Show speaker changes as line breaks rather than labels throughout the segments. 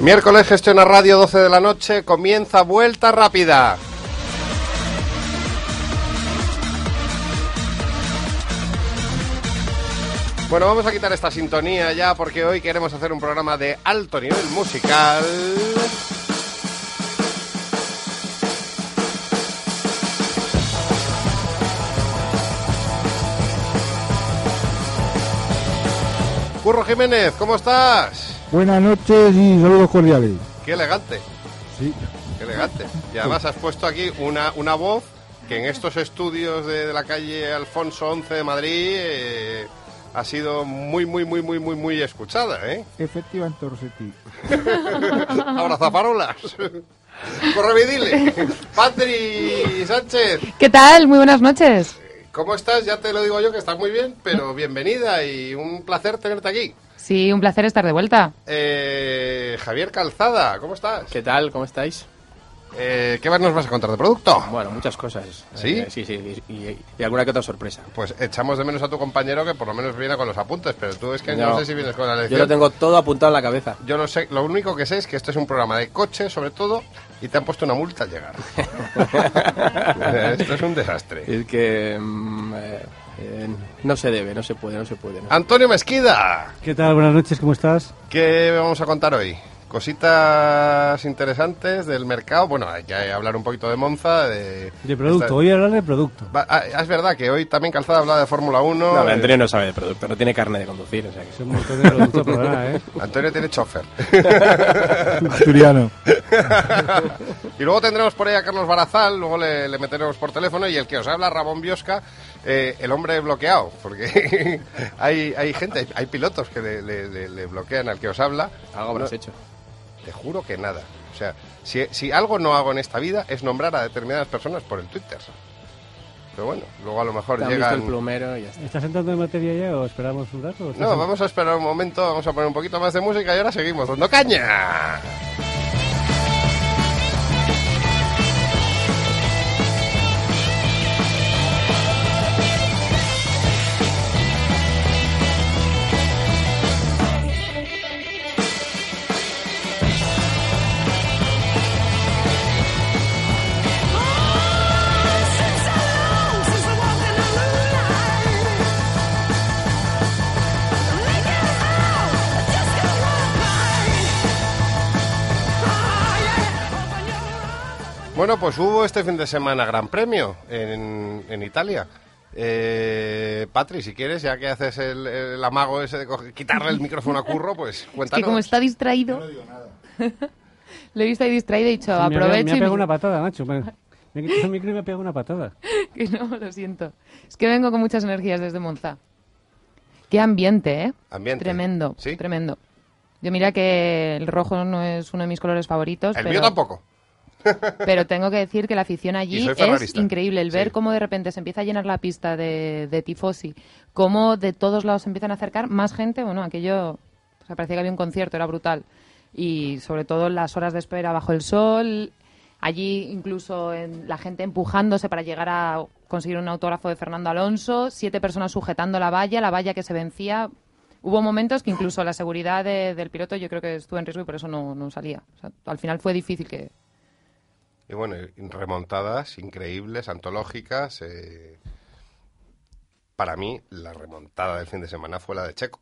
Miércoles Gestiona Radio 12 de la noche, comienza Vuelta Rápida. Bueno, vamos a quitar esta sintonía ya porque hoy queremos hacer un programa de alto nivel musical. Curro Jiménez, ¿cómo estás?
Buenas noches y saludos cordiales.
Qué elegante.
Sí.
Qué elegante. Y además has puesto aquí una, una voz que en estos estudios de, de la calle Alfonso XI de Madrid eh, ha sido muy, muy, muy, muy, muy, muy escuchada, ¿eh?
Efectivamente, Rosetti.
Ahora zafarolas. Correvidile. Patri Sánchez,
¿Qué tal? Muy buenas noches.
¿cómo estás? Ya te lo digo yo que estás muy bien, pero bienvenida y un placer tenerte aquí.
Sí, un placer estar de vuelta.
Eh, Javier Calzada, ¿cómo estás?
¿Qué tal? ¿Cómo estáis?
Eh, ¿Qué nos vas a contar de producto?
Bueno, muchas cosas.
¿Sí?
Eh, sí, sí, y, y- y alguna que otra sorpresa.
Pues echamos de menos a tu compañero que por lo menos viene con los apuntes, pero tú es que no,
No.
sé si vienes con la
Yo
lección.
lo tengo todo apuntado en la cabeza.
Yo no sé, lo único que sé es que esto es un programa de coche, sobre todo, y te han puesto una multa al llegar. esto es un desastre.
Es que mm, eh, eh, no se debe, no se puede, no se puede. ¿no?
Antonio Mesquida,
¿Qué tal? Buenas noches, ¿cómo estás?
¿qué vamos a contar hoy? Cositas interesantes del mercado. Bueno, hay que hablar un poquito de Monza. De,
De producto,
esta-
voy a hablar de producto.
Va- ah, es verdad que hoy también Calzada habla de Fórmula 1.
No,
eh,
Antonio no sabe de producto, no tiene carne de conducir. O sea que...
Es un montón de producto por nada, ¿eh?
Antonio tiene chofer.
Asturiano.
y luego tendremos por ahí a Carlos Barazal, luego le, le meteremos por teléfono y el que os habla, Ramón Biosca, eh, el hombre bloqueado, porque hay, hay gente, hay, hay pilotos que le, le- bloquean al que os habla.
Algo habrás hecho.
Te juro que nada. O sea, si, si algo no hago en esta vida es nombrar a determinadas personas por el Twitter. Pero bueno, luego a lo mejor
visto el plumero y ya está.
¿Estás entrando en materia ya o esperamos un rato?
No, vamos a esperar un momento, vamos a poner un poquito más de música y ahora seguimos dando caña. Bueno, pues hubo este fin de semana Gran Premio en, en Italia. Eh, Patri, si quieres, ya que haces el, el amago ese de coger- quitarle el micrófono a Curro, pues
Es
cuéntanos.
que como está distraído... Lo he visto ahí distraído y he dicho,
Me ha, me
aprovecho
ha
y...
pegado una patada, macho. Me, me he quitado el micro y me ha pegado una patada.
que no, lo siento. Es que vengo con muchas energías desde Monza. Qué ambiente, ¿eh?
Ambiente.
Tremendo,
¿Sí?
tremendo. Yo mira que el rojo no es uno de mis colores favoritos,
El
pero,
mío tampoco.
Pero tengo que decir que la afición allí es increíble. El ver
Sí.
cómo de repente se empieza a llenar la pista de, de tifosi, cómo de todos lados se empiezan a acercar más gente, bueno, aquello, o sea, parecía que había un concierto, era brutal. Y sobre todo las horas de espera bajo el sol, allí incluso en- la gente empujándose para llegar a conseguir un autógrafo de Fernando Alonso, siete personas sujetando la valla, la valla que se vencía. Hubo momentos que incluso la seguridad de- del piloto yo creo que estuvo en riesgo y por eso no, no salía. O sea, al final fue difícil que,
Y bueno, remontadas increíbles, antológicas. eh, Para mí, la remontada del fin de semana fue la de Checo.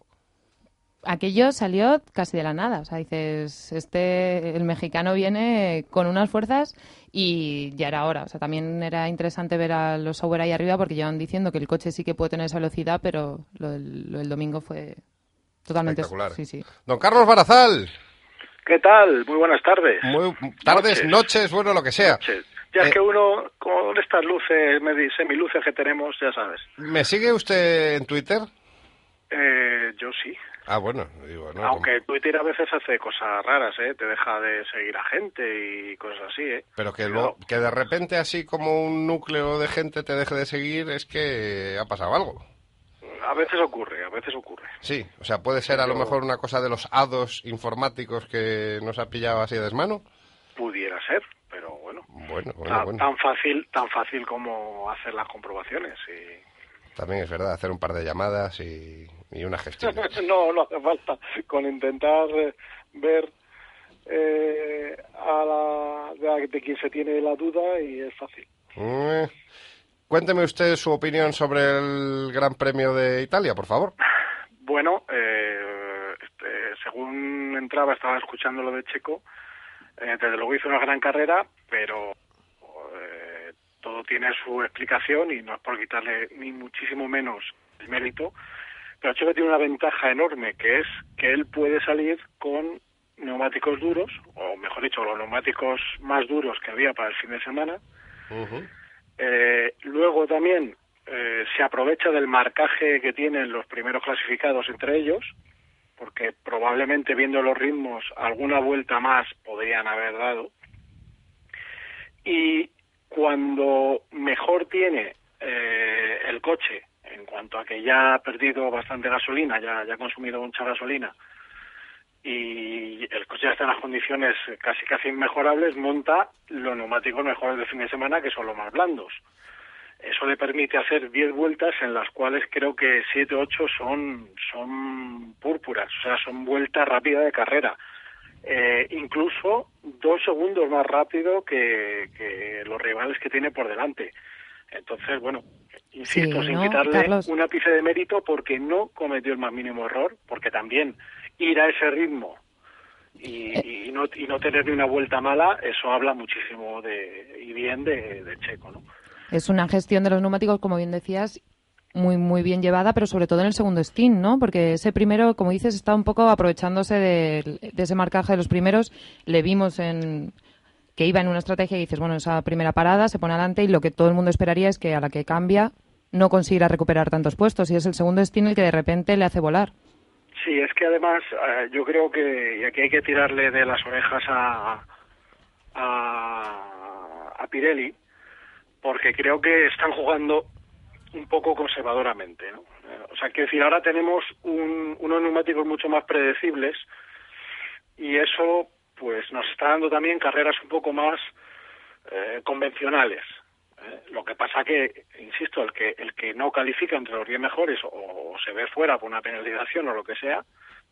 aquello salió casi de la nada. O sea, dices, este, el mexicano viene con unas fuerzas y ya era hora. O sea, también era interesante ver a los Sauber ahí arriba porque llevan diciendo que el coche sí que puede tener esa velocidad, pero lo del, lo del domingo fue Totalmente.
Espectacular.
Sí, sí.
Don Carlos Barazal.
¿Qué tal? Muy buenas tardes.
Muy, tardes,
Noches.
noches, bueno, lo que sea.
Noches. Ya
Eh,
es que uno, con estas luces, semiluces que tenemos, ya sabes.
¿Me sigue usted en Twitter?
Eh, yo sí.
Ah, bueno, digo, ¿no?
Aunque Twitter a veces hace cosas raras, ¿eh? Te deja de seguir a gente y cosas así, ¿eh?
Pero que,
Pero-
luego, que de repente así como un núcleo de gente te deje de seguir es que ha pasado algo.
A veces ocurre, a veces ocurre.
Sí, o sea, puede ser a lo mejor una cosa de los hados informáticos que nos ha pillado así de desmano.
Pudiera ser, pero bueno.
Bueno, bueno,
Ta-
bueno.
Tan fácil, tan fácil como hacer las comprobaciones. Y...
También es verdad, hacer un par de llamadas y, y una gestión.
no, no hace falta. Con intentar eh, ver eh, a la, de, de quien se tiene la duda y es fácil.
Eh, Cuénteme usted su opinión sobre el Gran Premio de Italia, por favor.
Bueno, eh, este, según entraba estaba escuchando lo de Checo. Eh, desde luego hizo una gran carrera, pero eh, todo tiene su explicación y no es por quitarle ni muchísimo menos el mérito. Pero Checo tiene una ventaja enorme, que es que él puede salir con neumáticos duros, o mejor dicho, los neumáticos más duros que había para el fin de semana. Eh, luego también eh, se aprovecha del marcaje que tienen los primeros clasificados entre ellos, porque probablemente viendo los ritmos alguna vuelta más podrían haber dado. Y cuando mejor tiene eh, el coche, en cuanto a que ya ha perdido bastante gasolina, ya, ya ha consumido mucha gasolina, y el coche ya está en las condiciones casi casi inmejorables, monta los neumáticos mejores del fin de semana, que son los más blandos. Eso le permite hacer 10 vueltas en las cuales creo que 7 o 8 son, son púrpuras, o sea, son vueltas rápidas de carrera. Eh, incluso dos segundos más rápido que, que los rivales que tiene por delante. Entonces, bueno, insisto,
Sí,
sin
¿no,
quitarle
Carlos?
un ápice de mérito porque no cometió el más mínimo error, porque también ir a ese ritmo y, no, y no tener ni una vuelta mala, eso habla muchísimo de, y bien de, Checo, ¿no?
Es una gestión de los neumáticos, como bien decías, muy muy bien llevada, pero sobre todo en el segundo stint, ¿no? Porque ese primero, como dices, está un poco aprovechándose de, ese marcaje de los primeros. Le vimos en que iba en una estrategia y dices, bueno, esa primera parada se pone adelante y lo que todo el mundo esperaría es que a la que cambia no conseguirá recuperar tantos puestos y es el segundo stint el que de repente le hace volar.
Sí, es que además eh, yo creo que y aquí hay que tirarle de las orejas a, a, a Pirelli, porque creo que están jugando un poco conservadoramente. Eh, o sea, quiero decir, ahora tenemos un- unos neumáticos mucho más predecibles y eso pues nos está dando también carreras un poco más eh, convencionales. ¿Eh? Lo que pasa que, insisto, el que el que no califica entre los 10 mejores o, se ve fuera por una penalización o lo que sea,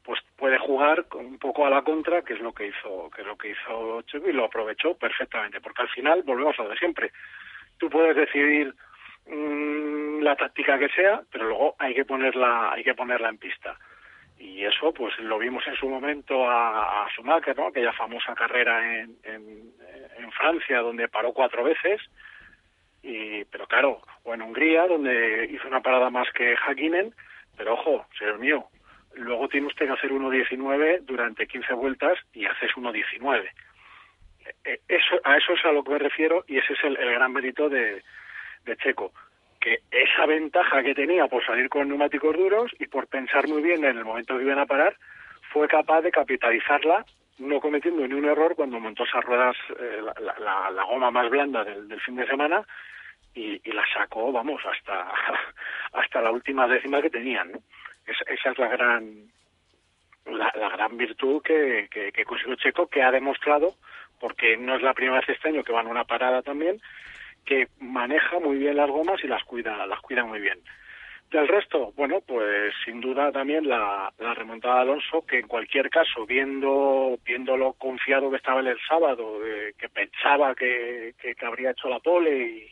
pues puede jugar un poco a la contra, que es lo que hizo que es lo que hizo Checo y lo aprovechó perfectamente, porque al final volvemos a lo de siempre. Tú puedes decidir mm, la táctica que sea, pero luego hay que ponerla hay que ponerla en pista y eso pues lo vimos en su momento a, a Schumacher, ¿no? aquella famosa carrera en, en Francia donde paró cuatro veces y pero claro o en Hungría donde hizo una parada más que Hakkinen pero ojo señor mío luego tiene usted que hacer 1.19 durante 15 vueltas y haces 1.19 Eh, eso a eso es a lo que me refiero y ese es el, gran mérito de, de Checo que esa ventaja que tenía por salir con neumáticos duros y por pensar muy bien en el momento que iban a parar, fue capaz de capitalizarla, no cometiendo ni un error cuando montó esas ruedas, eh, la, la- la- goma más blanda del fin de semana, y, y la sacó, vamos, hasta, hasta la última décima que tenían. ¿no? Es- esa es la gran, la, la gran virtud que, que, que consiguió Checo, que ha demostrado, porque no es la primera vez este año que van a una parada también, que maneja muy bien las gomas y las cuida, las cuida muy bien. Del resto, bueno, pues sin duda también la, la remontada de Alonso, que en cualquier caso, viendo, viendo lo confiado que estaba él el sábado, de que pensaba que, que, que habría hecho la pole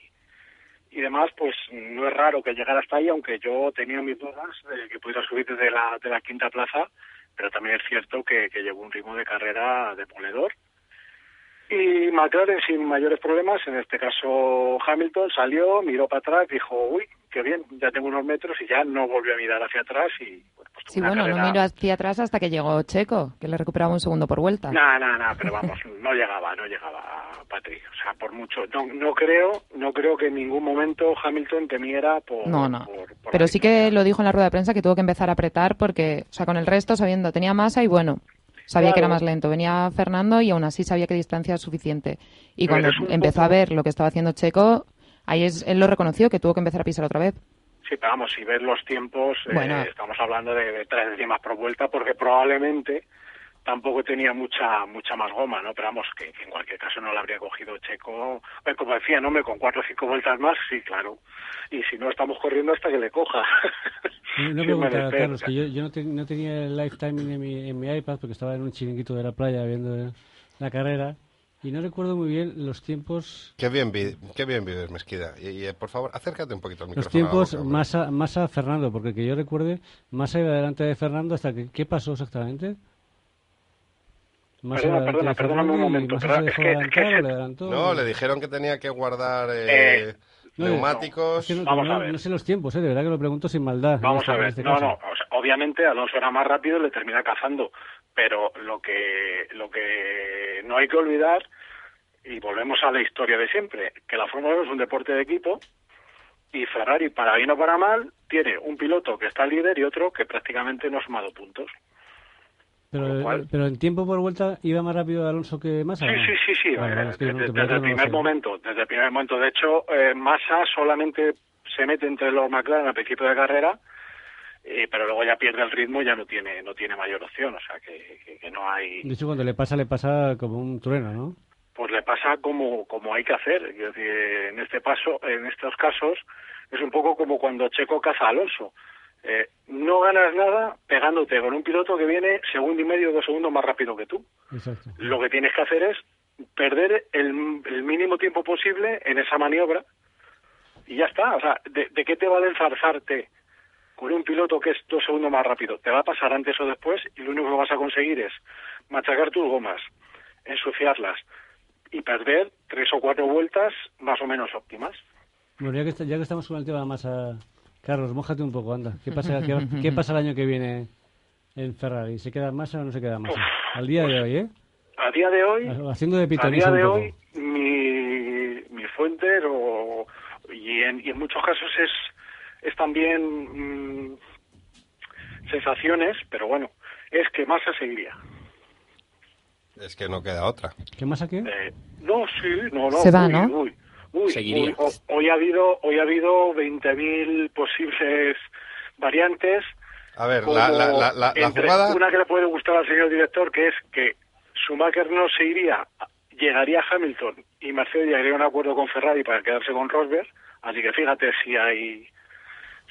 y, demás, pues no es raro que llegara hasta ahí, aunque yo tenía mis dudas de que pudiera subir desde la, de la quinta plaza, pero también es cierto que, que llevó un ritmo de carrera demoledor. Y McLaren sin mayores problemas, en este caso Hamilton, salió, miró para atrás, dijo, uy, qué bien, ya tengo unos metros y ya no volvió a mirar hacia atrás y bueno, pues
Sí, bueno, no
carrera-
miró hacia atrás hasta que llegó Checo, que le recuperaba un segundo por vuelta.
No, no, no, pero vamos, no llegaba, no llegaba Patrick. O sea, por mucho, no, no creo, no creo que en ningún momento Hamilton temiera por.
No, no.
por- por
Pero sí que lo dijo en la rueda de prensa que tuvo que empezar a apretar porque, o sea, con el resto sabiendo, tenía masa y bueno, sabía que era
Claro.
más lento. Venía Fernando y aún así sabía que distancia es suficiente. Y cuando empezó
poco-
a ver lo que estaba haciendo Checo, ahí es, él lo reconoció que tuvo que empezar a pisar otra vez.
Sí, pero vamos, si ves los tiempos, eh,
Bueno.
estamos hablando de, de tres décimas por vuelta, porque probablemente tampoco tenía mucha mucha más goma, ¿no? Pero vamos, que, que en cualquier caso no le habría cogido Checo. Eh, como decía, no me con cuatro o cinco vueltas más, sí, claro. Y si no, estamos corriendo hasta que le coja.
Una
Sin
pregunta. Carlos, que yo, yo no, te- no tenía el live timing en mi, en mi iPad porque estaba en un chiringuito de la playa viendo la carrera y no recuerdo muy bien los tiempos
Qué bien, vi- qué bien vives, Mesquida. Y, y, eh, por favor, acércate un poquito al
los
micrófono.
tiempos
a la boca, hombre.
Massa, Massa Fernando, porque que yo recuerde, Massa iba delante de Fernando hasta que ¿qué pasó exactamente? Massa
Perdona, perdona,
de
perdóname un momento,
Massa
pero
se
es
dejó
que- es que
adelantó.
No, le dijeron que tenía que guardar eh,
Eh,
no,
neumáticos.
Es que no,
Vamos
no-
a ver.
no sé los tiempos, eh, de verdad que lo pregunto sin maldad.
Vamos
este-
a
en
ver,
este
no,
caso.
no, o sea, obviamente Alonso era más rápido y le termina cazando, pero lo que, lo que no hay que olvidar, y volvemos a la historia de siempre, que la Fórmula 1 es un deporte de equipo y Ferrari, para bien o para mal, tiene un piloto que está líder y otro que prácticamente no ha sumado puntos.
Pero,
cual-
pero en tiempo por vuelta iba más rápido Alonso que Massa.
Sí, sí, sí, sí.
Vale,
eh,
vale,
desde, desde el primer momento, desde el primer momento. De hecho, eh, Massa solamente se mete entre los McLaren al principio de carrera, eh, pero luego ya pierde el ritmo y ya no tiene no tiene mayor opción. O sea, que, que- que no hay...
De hecho, cuando le pasa, le pasa como un trueno, ¿no?
Pues le pasa como, como hay que hacer. Decir, en este paso, en estos casos, es un poco como cuando Checo caza a Alonso. Eh, no ganas nada pegándote con un piloto que viene segundo y medio, dos segundos más rápido que tú.
Exacto.
lo que tienes que hacer es perder el, el mínimo tiempo posible en esa maniobra y ya está. O sea, ¿de, de qué te vale enzarzarte con un piloto que es dos segundos más rápido? Te va a pasar antes o después y lo único que vas a conseguir es machacar tus gomas, ensuciarlas y perder tres o cuatro vueltas más o menos óptimas.
Bueno, ya que, está- ya que estamos con el tema de masa, Carlos, mójate un poco, anda. ¿Qué pasa, qué, qué pasa el año que viene en Ferrari? ¿Se queda masa o no se queda masa? Al día de hoy, ¿eh?
A día de hoy,
Haciendo de
a día de hoy mi, mi fuente o, y, en, y en muchos casos es, es también mm, sensaciones, pero bueno, es que Massa seguiría.
Es que no queda otra.
¿Qué masa qué?
Eh, no, sí, no, no.
Se va,
uy,
¿no?
Uy, uy,
Seguiría.
uy, ho- hoy ha habido, hoy ha habido 20.000 posibles variantes.
A ver, la, la, la, la- la
entre
jugada...
Una que le puede gustar al señor director, que es que Schumacher no se iría, llegaría a Hamilton y Mercedes llegaría a un acuerdo con Ferrari para quedarse con Rosberg. Así que fíjate si hay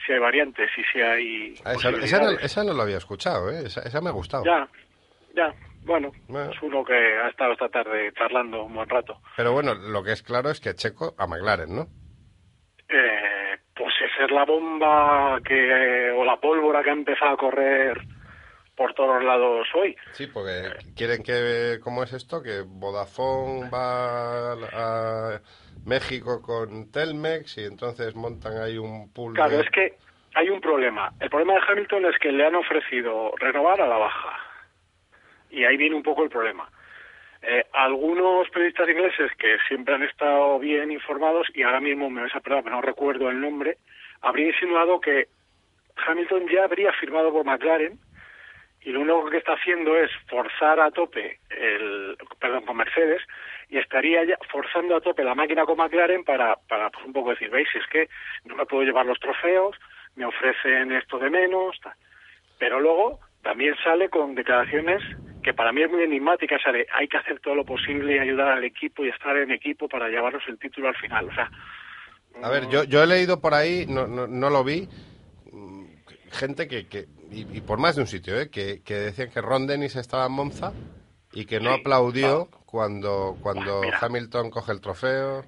si hay variantes y si hay
Ah, esa, esa no, esa no lo había escuchado, ¿eh? Esa, esa me ha gustado.
Ya, ya. Bueno,
Bueno.
es uno que ha estado esta tarde charlando un buen rato.
Pero bueno, lo que es claro es que Checo a McLaren, ¿no?
Eh, pues esa es la bomba que o la pólvora que ha empezado a correr por todos lados hoy.
Sí, porque quieren que... ¿Cómo es esto? Que Vodafone va a México con Telmex y entonces montan ahí un pool
Claro, es que hay un problema. El problema de Hamilton es que le han ofrecido renovar a la baja. Y ahí viene un poco el problema. Eh, algunos periodistas ingleses que siempre han estado bien informados, y ahora mismo me vais a perdonar, pero no recuerdo el nombre, habría insinuado que Hamilton ya habría firmado por McLaren y lo único que está haciendo es forzar a tope el perdón con Mercedes y estaría ya forzando a tope la máquina con McLaren para para pues, un poco decir veis es que no me puedo llevar los trofeos me ofrecen esto de menos tal. pero luego también sale con declaraciones que para mí es muy enigmática sale hay que hacer todo lo posible y ayudar al equipo y estar en equipo para llevarnos el título al final o sea
A ver, yo, yo he leído por ahí, no, no, no lo vi, mm, gente que, que y, y por más de un sitio, ¿eh? que, que decían que Ron Dennis estaba en Monza y que no
Sí.
aplaudió cuando, cuando
Mira.
Hamilton coge el trofeo.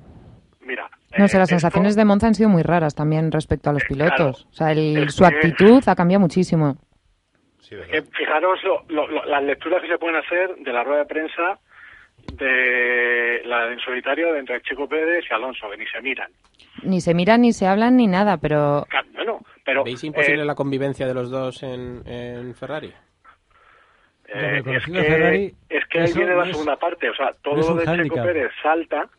mira
No sé,
eh,
las
esto-
sensaciones de Monza han sido muy raras también respecto a los pilotos.
Claro.
O sea, el- su
que-
actitud ha cambiado muchísimo.
Sí,
Que
¿verdad?
fijaros lo- lo- lo- las lecturas que se pueden hacer de la rueda de prensa de la en solitario de entre Checo Pérez y Alonso, que ni se miran.
Ni se miran, ni se hablan, ni nada, pero
Bueno, pero
¿Veis imposible
eh,
la convivencia de los dos en, en Ferrari?
Eh, es, que,
Ferrari,
es que ahí viene
no
la
es-
segunda parte. O sea, todo lo de Checo
hándicap.
Pérez salta.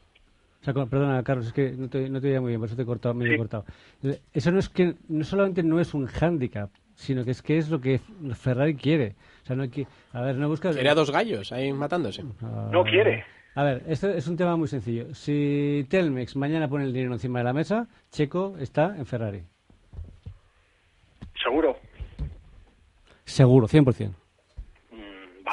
O sea, con- perdona, Carlos, es que no te, no te oía muy bien, por eso te he cortado, medio
Sí.
cortado. Eh, Eso no es que, no solamente no es un hándicap, sino que es que es lo que Ferrari quiere. O sea, no hay que, a ver, no busca...
Quiere a dos gallos ahí matándose.
No quiere.
A ver, esto es un tema muy sencillo. Si Telmex mañana pone el dinero encima de la mesa, Checo está en Ferrari.
Seguro.
Seguro, 100%.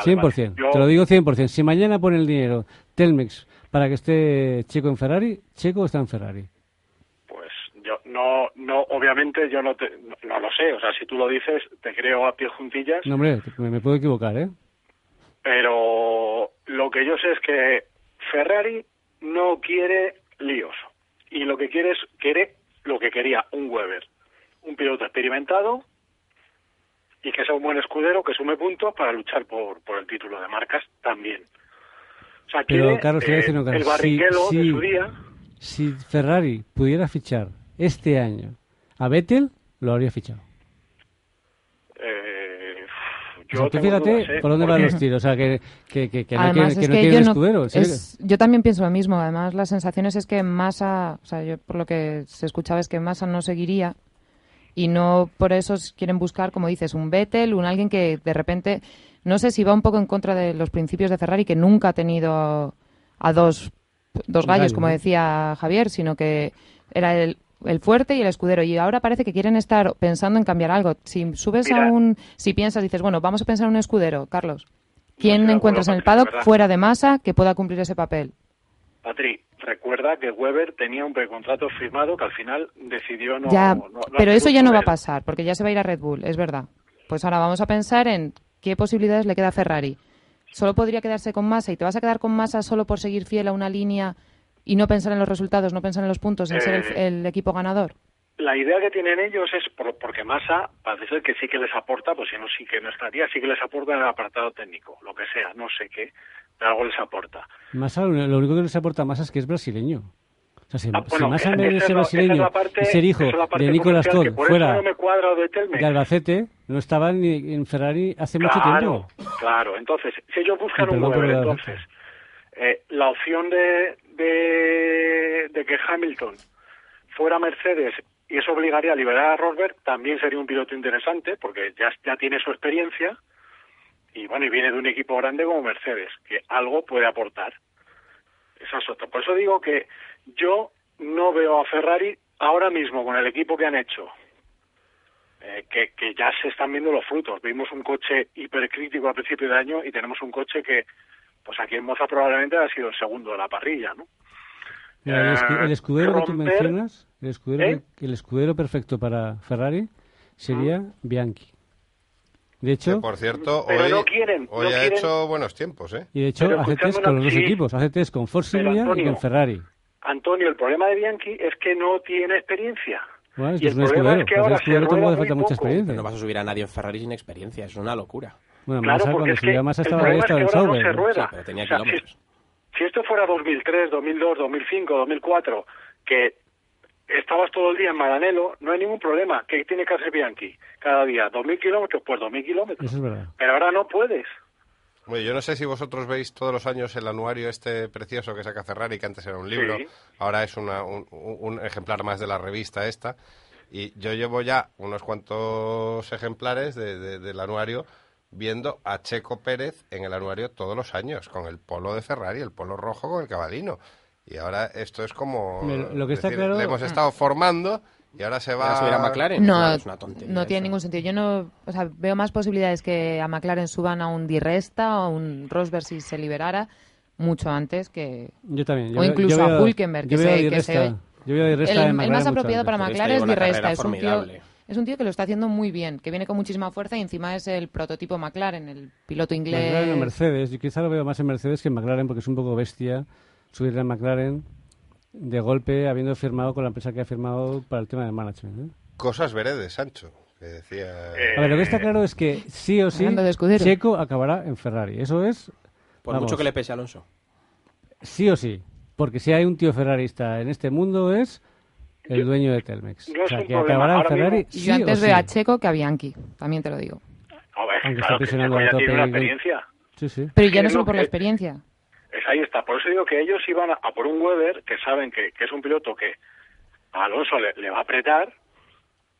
Vale,
100%.
vale. Yo-
Te lo digo 100%. Si mañana pone el dinero Telmex para que esté Checo en Ferrari, Checo está en Ferrari.
Pues yo no, no, obviamente yo no, te, no, no lo sé. O sea, si tú lo dices, te creo a pie juntillas.
No, hombre, me, me puedo equivocar, ¿eh?
Pero lo que yo sé es que Ferrari no quiere líos. Y lo que quiere es, quiere lo que quería un Weber. Un piloto experimentado y que sea un buen escudero que sume puntos para luchar por, por el título de marcas también. O sea,
Pero,
quiere,
Carlos, te voy a
eh,
decir una cosa.
el
Si-
barriquelo de
si-
su día.
Si Ferrari pudiera fichar este año a Vettel, lo habría fichado.
Eh,
O
yo
sea, tú
tengo
fíjate
dudas, ¿eh?
por dónde van los tiros. O sea, que, que, que, que no
además
quiere, que
es
no
yo no-
escudero. ¿sí?
es- yo también pienso lo mismo. Además, las sensaciones es que Massa, o sea, yo por lo que se escuchaba es que Massa no seguiría y no por eso quieren buscar, como dices, un Vettel, un alguien que de repente, no sé si va un poco en contra de los principios de Ferrari, que nunca ha tenido a dos, dos gallos, como
¿no?
decía Javier, sino que era el, el fuerte y el escudero. Y ahora parece que quieren estar pensando en cambiar algo. Si subes
Mira.
a un, si piensas, dices, bueno, vamos a pensar en un escudero, Carlos. ¿Quién encuentras en el paddock fuera de masa que pueda cumplir ese papel?
Patri, recuerda que Weber tenía un precontrato firmado que al final decidió no.
ya,
no- no
pero eso ya no va a pasar, porque ya se va a ir a Red Bull, es verdad. Pues ahora vamos a pensar en qué posibilidades le queda a Ferrari. Solo podría quedarse con Massa y te vas a quedar con Massa solo por seguir fiel a una línea y no pensar en los resultados, no pensar en los puntos, en ser
Eh,
el, el equipo ganador.
La idea que tienen ellos es, por- porque Massa parece ser que sí que les aporta, pues si no, sí que no estaría, sí que les aporta en el apartado técnico, lo que sea, no sé qué, pero algo les aporta.
Massa, lo único que les aporta Massa es que es brasileño. O sea, si,
Ah,
si
bueno,
Massa en de
esa es
brasileño
parte-
y ser hijo de
por eso
fuera
no me cuadra de
de Albacete, no estaba ni en Ferrari hace mucho tiempo.
claro. Entonces, si ellos buscan un
la
entonces, eh, la opción de, de, de que Hamilton fuera Mercedes y eso obligaría a liberar a Rosberg, también sería un piloto interesante porque ya, ya tiene su experiencia y bueno, y viene de un equipo grande como Mercedes, que algo puede aportar. Esa es otra. Por eso digo que yo no veo a Ferrari ahora mismo con el equipo que han hecho, eh, que, que ya se están viendo los frutos. Vimos un coche hipercrítico a principio de año y tenemos un coche que, pues aquí en Moza probablemente ha sido el segundo de la parrilla, ¿no?
Mira, el, escu-
Eh,
el escudero que tú
romper-
mencionas, el escudero,
¿Eh?
que- el escudero perfecto para Ferrari sería Bianchi. De
Que,
hecho,
por cierto,
Pero
hoy,
no quieren,
hoy
no
ha
quieren-
hecho buenos tiempos, ¿eh?
y de hecho hace test con los dos
sí.
equipos, hace test con Force India y con Ferrari.
Antonio, el problema de Bianchi es que no tiene experiencia.
Bueno, es
y
que
el
es un
problema
escudero,
es que
pues
ahora se
escudero tampoco hace falta mucha experiencia.
No vas a subir a nadie en Ferrari sin experiencia, es una locura.
Bueno,
Claro,
Massa,
porque
cuando
es
subía
que
Massa
el
estaba
problema
ahí,
es
estaba
que
en
ahora no
Sauber.
se rueda.
Sí, pero tenía
O sea, si,
kilómetros.
si esto fuera 2003, 2002, 2005, 2004, que estabas todo el día en Maranello, no hay ningún problema. ¿Qué tiene que hacer Bianchi cada día? ¿2.000 kilómetros? Pues 2.000 kilómetros.
Eso es verdad.
Pero ahora no puedes.
Bueno, yo no sé si vosotros veis todos los años el anuario este precioso que saca Ferrari, que antes era un libro,
Sí.
ahora es una- un, un ejemplar más de la revista esta. Y yo llevo ya unos cuantos ejemplares de- de- del anuario viendo a Checo Pérez en el anuario todos los años, con el polo de Ferrari, el polo rojo con el cabalino. Y ahora esto es como...
Lo que está
decir,
claro-
Le hemos estado formando y ahora se va...
¿Vas a subir a McLaren?
No,
es una tontería.
no tiene
eso.
ningún sentido. Yo no, o sea, veo más posibilidades que a McLaren suban a un Di Resta o a un Rosberg si se liberara mucho antes que
Yo también. yo
O incluso
yo
a
Yo
que se-
Di
que se-
Yo veo a Di Resta
el, el más apropiado para McLaren es Di Resta. Es un, tío, es un tío que lo está haciendo muy bien, que viene con muchísima fuerza y encima es el prototipo McLaren, el piloto inglés.
McLaren o Mercedes. Yo quizá lo veo más en Mercedes que en McLaren porque es un poco bestia subirle a McLaren de golpe habiendo firmado con la empresa que ha firmado para el tema del management. ¿eh?
Cosas veredes, Sancho, que decía...
Eh,
A ver, lo que está claro es que sí o sí
de.
Checo acabará en Ferrari. Eso es...
Por
vamos,
mucho que le pese a Alonso.
sí o sí. Porque si hay un tío ferrarista en este mundo es el dueño de Telmex.
no
o sea, que
problema.
acabará en Ferrari sí
yo antes veo
sí.
a Checo que a Bianchi, también te lo digo.
A ver,
Aunque está
claro, que
presionando
Checo
a
ya
tope
tiene una
y-
experiencia.
Sí, sí.
Pero
que
ya no solo
lo
por la
que-
experiencia.
Es, ahí está. Por eso digo que ellos iban a, a por un Weber que saben que, que es un piloto que a Alonso le, le va a apretar,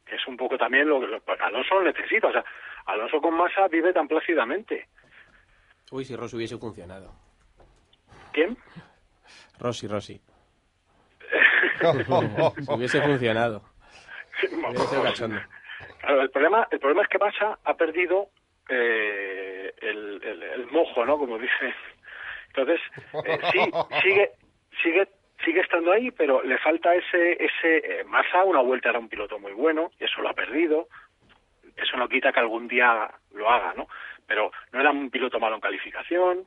que es un poco también lo que lo- Alonso lo necesita. O sea, Alonso con masa vive tan plácidamente.
Uy, si Ross hubiese funcionado.
¿Quién?
Rossi, Rossi. Si hubiese funcionado. Hubiese.
Claro, el problema, el problema es que Massa ha perdido eh, el, el- el mojo, ¿no? Como dice. Entonces, eh, sí, sigue, sigue, sigue estando ahí, pero le falta ese, ese eh, Massa una vuelta era un piloto muy bueno, y eso lo ha perdido. Eso no quita que algún día lo haga, ¿no? Pero no era un piloto malo en calificación.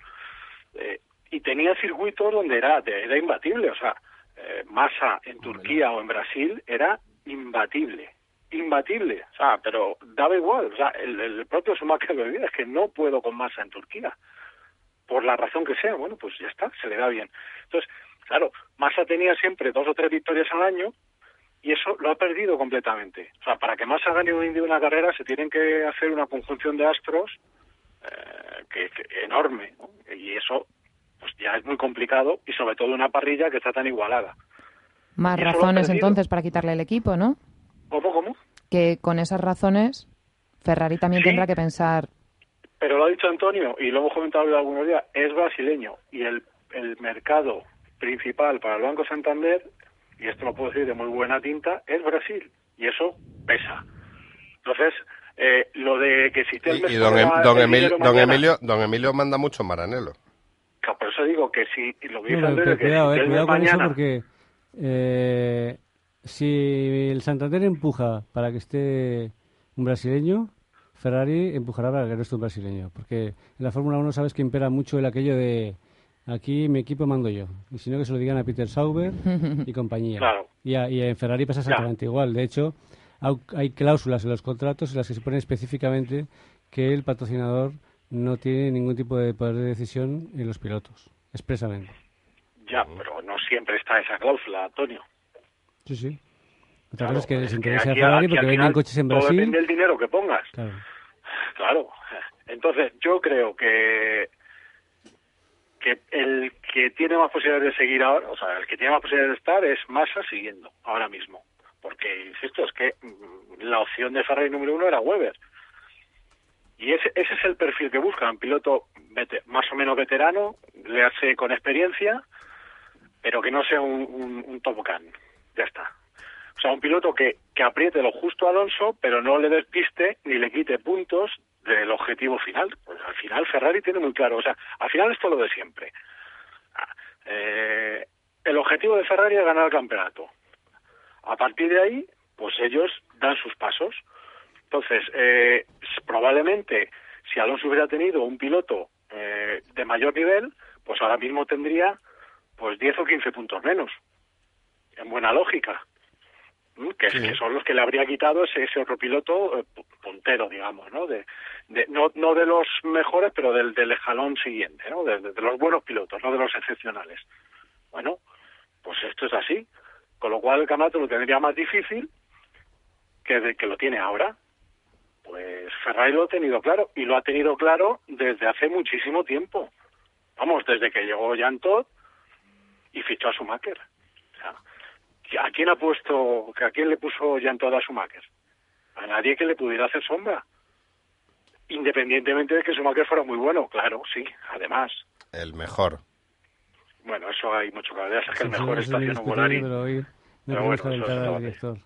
eh, y tenía circuitos donde era, de- era imbatible, o sea, eh, Massa en Turquía o en Brasil era imbatible, imbatible, o sea, pero daba igual, o sea, el, el propio Schumacher lo es que no puedo con Massa en Turquía, por la razón que sea, bueno, pues ya está, se le da bien. Entonces, claro, Massa tenía siempre dos o tres victorias al año y eso lo ha perdido completamente. O sea, para que Massa gane un una carrera se tienen que hacer una conjunción de astros eh, que, que enorme, ¿no? y eso pues ya es muy complicado y sobre todo una parrilla que está tan igualada.
Más razones entonces para quitarle el equipo, ¿no?
¿Cómo, cómo?
Que con esas razones Ferrari también
Sí.
tendrá que pensar
Pero lo ha dicho Antonio y lo hemos comentado algunos días, es brasileño y el, el mercado principal para el Banco Santander, y esto lo puedo decir de muy buena tinta, es Brasil y eso pesa. Entonces, eh, lo de que si
Y,
Telmex
y don, Em- don,
el
Emil- don
mañana-
Emilio, don Emilio manda mucho en Maranelo.
Claro, Por eso digo que si y lo que dice
No,
Andrés,
pero
que
cuidado,
si
eh,
Telmex
cuidado con eso
mañana-
porque eh, si el Santander empuja para que esté un brasileño, Ferrari empujará para que no esté un brasileño. Porque en la Fórmula 1 sabes que impera mucho el aquello de aquí mi equipo mando yo. Y si no, que se lo digan a Peter Sauber y compañía.
Claro.
Y, a- y en Ferrari pasa exactamente igual. De hecho, hay cláusulas en los contratos en las que se pone específicamente que el patrocinador no tiene ningún tipo de poder de decisión en los pilotos, expresamente.
Ya, pero no siempre está esa cláusula, Antonio.
Sí, sí. Otra
Claro,
cosa es que les interesa a Ferrari porque venden coches en
todo
Brasil.
depende del dinero que pongas.
Claro.
Claro. Entonces, yo creo que que el que tiene más posibilidades de seguir ahora, o sea, el que tiene más posibilidades de estar es Massa siguiendo ahora mismo. Porque, insisto, es que mm, la opción de Ferrari número uno era Weber. Y ese, ese es el perfil que buscan, piloto más o menos veterano, le hace con experiencia, pero que no sea un, un, un Top Gun. Sea, un piloto que, que apriete lo justo a Alonso, pero no le despiste ni le quite puntos del objetivo final. Pues al final Ferrari tiene muy claro, o sea, al final es todo lo de siempre. Ah, eh, el objetivo de Ferrari es ganar el campeonato. A partir de ahí, pues ellos dan sus pasos. Entonces, eh, probablemente, si Alonso hubiera tenido un piloto eh, de mayor nivel, pues ahora mismo tendría pues 10 o 15 puntos menos. En buena lógica. Que, que son los que le habría quitado ese, ese otro piloto eh, pu- puntero, digamos, ¿no? De, de- no, no de los mejores, pero del, del escalón siguiente, ¿no? De, de- de los buenos pilotos, no de los excepcionales. Bueno, pues esto es así. Con lo cual el campeonato lo tendría más difícil que, de, que lo tiene ahora. Pues Ferrari lo ha tenido claro y lo ha tenido claro desde hace muchísimo tiempo. Vamos, desde que llegó Jan Todt y fichó a Schumacher. O sea, ¿a quién ha puesto, a quién le puso Jan Todt a Schumacher? A nadie que le pudiera hacer sombra. Independientemente de que Schumacher fuera muy bueno, claro, sí, además.
El mejor.
Bueno, eso hay mucho que hablar, es que el mejor
eso
está
es
haciendo
discutible,
Volari.
pero hoy no
Pero bueno,
calentar al director.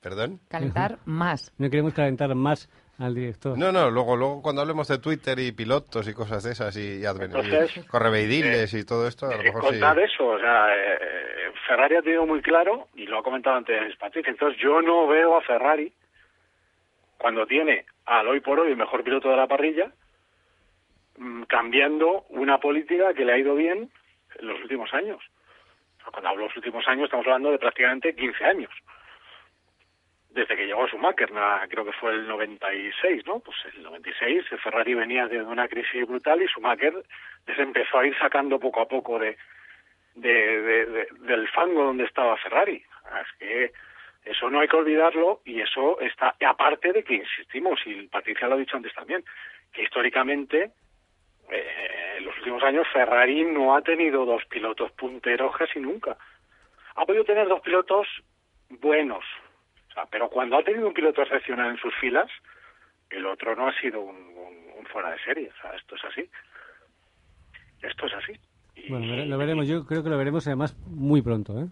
¿Perdón?
calentar más.
No queremos calentar más al director.
No, no, luego, luego cuando hablemos de Twitter y pilotos y cosas de esas y, y,
Entonces,
correveidiles y todo esto, a lo
Eh,
mejor sí.
contar eso, o sea, eh, eh, Ferrari ha tenido muy claro, y lo ha comentado antes Patrick, entonces yo no veo a Ferrari, cuando tiene al hoy por hoy el mejor piloto de la parrilla, mm, cambiando una política que le ha ido bien en los últimos años. Cuando hablo de los últimos años, estamos hablando de prácticamente 15 años. Desde que llegó Schumacher, creo que fue el 96, ¿no? Pues el 96, el Ferrari venía de una crisis brutal y Schumacher les empezó a ir sacando poco a poco de, de, de- de- del fango donde estaba Ferrari. Es que eso no hay que olvidarlo y eso está, aparte de que insistimos, y Patricia lo ha dicho antes también, que históricamente eh, en los últimos años Ferrari no ha tenido dos pilotos punteros casi nunca. Ha podido tener dos pilotos buenos, pero cuando ha tenido un piloto excepcional en sus filas, el otro no ha sido un, un- un fuera de serie. O sea, esto es así. Esto es así.
Bueno, lo veremos. Yo creo que lo veremos además muy pronto, ¿eh?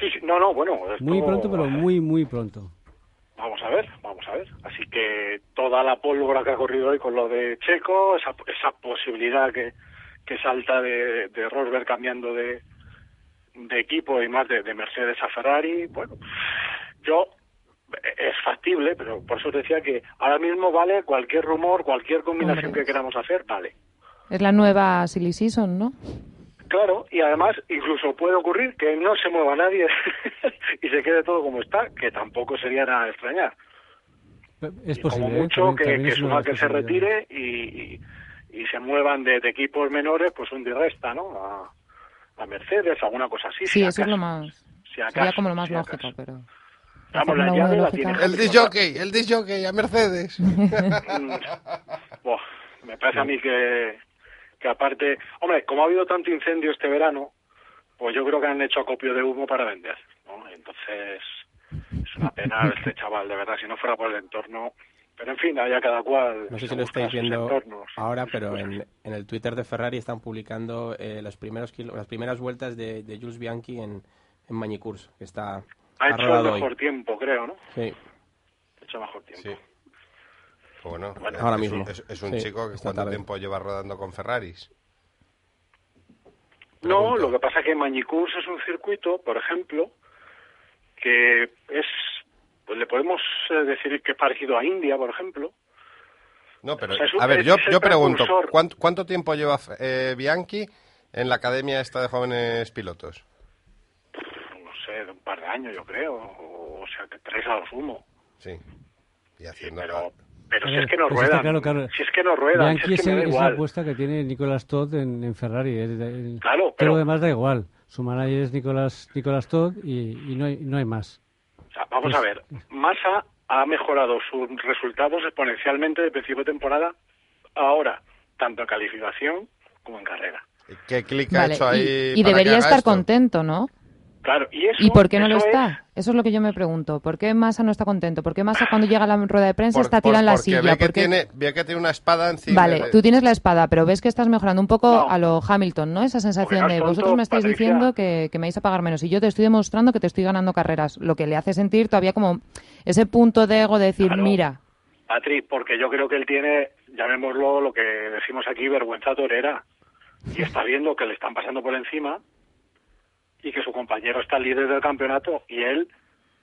Sí, sí, no, no, bueno. esto-
Muy pronto, pero muy, muy pronto.
Vamos a ver, vamos a ver. Así que toda la pólvora que ha corrido hoy con lo de Checo, esa, esa posibilidad que, que salta de, de Rosberg cambiando de, de equipo y más de, de Mercedes a Ferrari, bueno, yo es factible, pero por eso os decía que ahora mismo vale cualquier rumor, cualquier combinación
Hombre.
que queramos hacer, vale.
Es la nueva Silly Season, ¿no?
Claro, y además incluso puede ocurrir que no se mueva nadie y se quede todo como está, que tampoco sería nada de extrañar.
Es
Y
posible.
como
¿eh?
mucho
También-
que,
también
que
es una de las
Schumacher se retire y, y, y se muevan de, de equipos menores, pues un diresta, ¿no? A, a Mercedes, alguna cosa así.
Sí,
si
eso es lo más...
Si
Sería como lo más
si
lógico,
acaso.
pero...
Vamos, la llave
de
la tiene
El disjockey, el disjockey a Mercedes.
Mm, buah, me parece a mí que, que aparte, hombre, como ha habido tanto incendio este verano, pues yo creo que han hecho acopio de humo para vender, ¿no? Entonces, es una pena este chaval, de verdad, si no fuera por el entorno. Pero en fin, allá cada cual.
No sé si lo estáis viendo ahora, pero en, en el Twitter de Ferrari están publicando eh, los primeros kilo- las primeras vueltas de, de Jules Bianchi en, en Mañicurs, que está
Ha hecho el mejor
hoy.
tiempo, creo, ¿no?
Sí.
Ha hecho mejor tiempo.
Sí. Bueno,
ahora
es,
mismo.
un- Es, es un
Sí,
chico que cuánto
tarde.
tiempo lleva rodando con Ferraris.
No, lo que pasa es que Mañicurs es un circuito, por ejemplo, que es, pues le podemos eh, decir que es parecido a India, por ejemplo.
No, pero
O sea, es un-
a ver, yo, yo pregunto. ¿cuánto, cuánto tiempo lleva eh, Bianchi en la academia esta de jóvenes pilotos?
no sé, de un par de años, yo creo, o, o sea, que tres a lo sumo.
Sí. Y
Sí,
haciendo
pero, pero si es que no
pues
ruedan,
claro, claro.
si es que no ruedan,
Bianchi
si es
es,
que me
es la apuesta que tiene Nicolas Todd en, en Ferrari. el-
Claro, pero-
lo demás da igual. Su manager es Nicolas, Nicolas Todd y, y no, hay, no hay más.
O sea, vamos
Pues-
a ver, Massa ha mejorado sus resultados exponencialmente de principio de temporada ahora, tanto en calificación como en carrera.
¿Qué clic ha
Vale,
hecho ahí?
y, debería estar
esto?
contento, ¿no?
Claro, y eso
¿Y por qué no lo
eso es-
está? Eso es lo que yo me pregunto. ¿Por qué Massa no está contento? ¿Por qué Massa cuando llega a la rueda de prensa
Por-
está en la
porque
silla?
Ve que,
¿Por qué-
tiene, ve que tiene una espada encima.
Vale,
de-
tú tienes la espada, pero ves que estás mejorando un poco
No.
a lo Hamilton, ¿no? Esa sensación
Porque no
de
tonto,
vosotros me estáis
Patricia.
diciendo que, que me vais a pagar menos y yo te estoy demostrando que te estoy ganando carreras, lo que le hace sentir todavía como ese punto de ego de decir,
Claro.
mira,
Patri, porque yo creo que él tiene, llamémoslo lo que decimos aquí, vergüenza torera. Y está viendo que le están pasando por encima y que su compañero está líder del campeonato y él,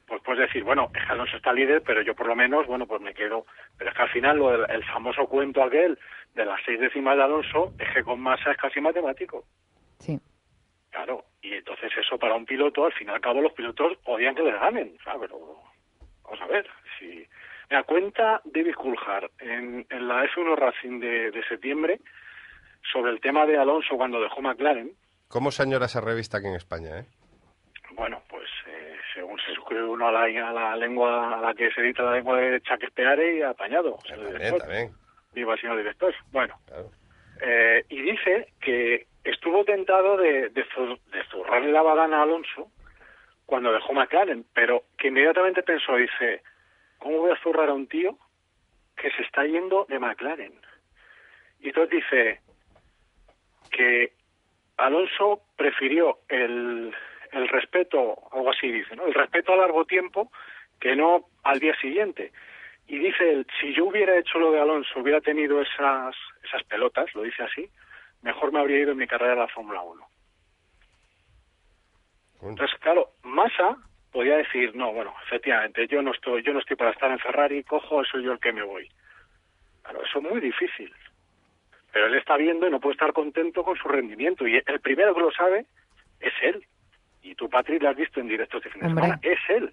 pues puedes decir, bueno, es que Alonso está líder, pero yo por lo menos, bueno, pues me quedo. Pero es que al final lo del- el famoso cuento aquel de las seis décimas de Alonso es que con masa es casi matemático.
sí.
Claro, y entonces eso para un piloto, al fin y al cabo los pilotos odian que les ganen, ¿sabes? Pero vamos a ver, si... Mira, cuenta David Coulthard en, en la F1 Racing de, de septiembre sobre el tema de Alonso cuando dejó McLaren.
¿Cómo se añora esa revista aquí en España, eh?
Bueno, pues eh, según se suscribe uno a la, a la lengua a la que se edita la lengua de Chaquespeare y apañado.
También, también.
Viva el señor director. Bueno,
Claro.
Eh, y dice que estuvo tentado de, de, zu- de zurrarle la badana a Alonso cuando dejó McLaren, pero que inmediatamente pensó, dice, ¿cómo voy a zurrar a un tío que se está yendo de McLaren? Y entonces dice que Alonso prefirió el, el respeto, algo así dice, ¿no? El respeto a largo tiempo que no al día siguiente. Y dice él, si yo hubiera hecho lo de Alonso, hubiera tenido esas, esas pelotas, lo dice así, mejor me habría ido en mi carrera a la Fórmula 1. Entonces, claro, Massa podía decir, no, bueno, efectivamente, yo no estoy, yo no estoy para estar en Ferrari, cojo, soy yo el que me voy. Claro, eso es muy difícil. Pero él está viendo y no puede estar contento con su rendimiento. Y el primero que lo sabe es él. Y tú, Patrick, lo has visto en directo este fin de semana. Es él.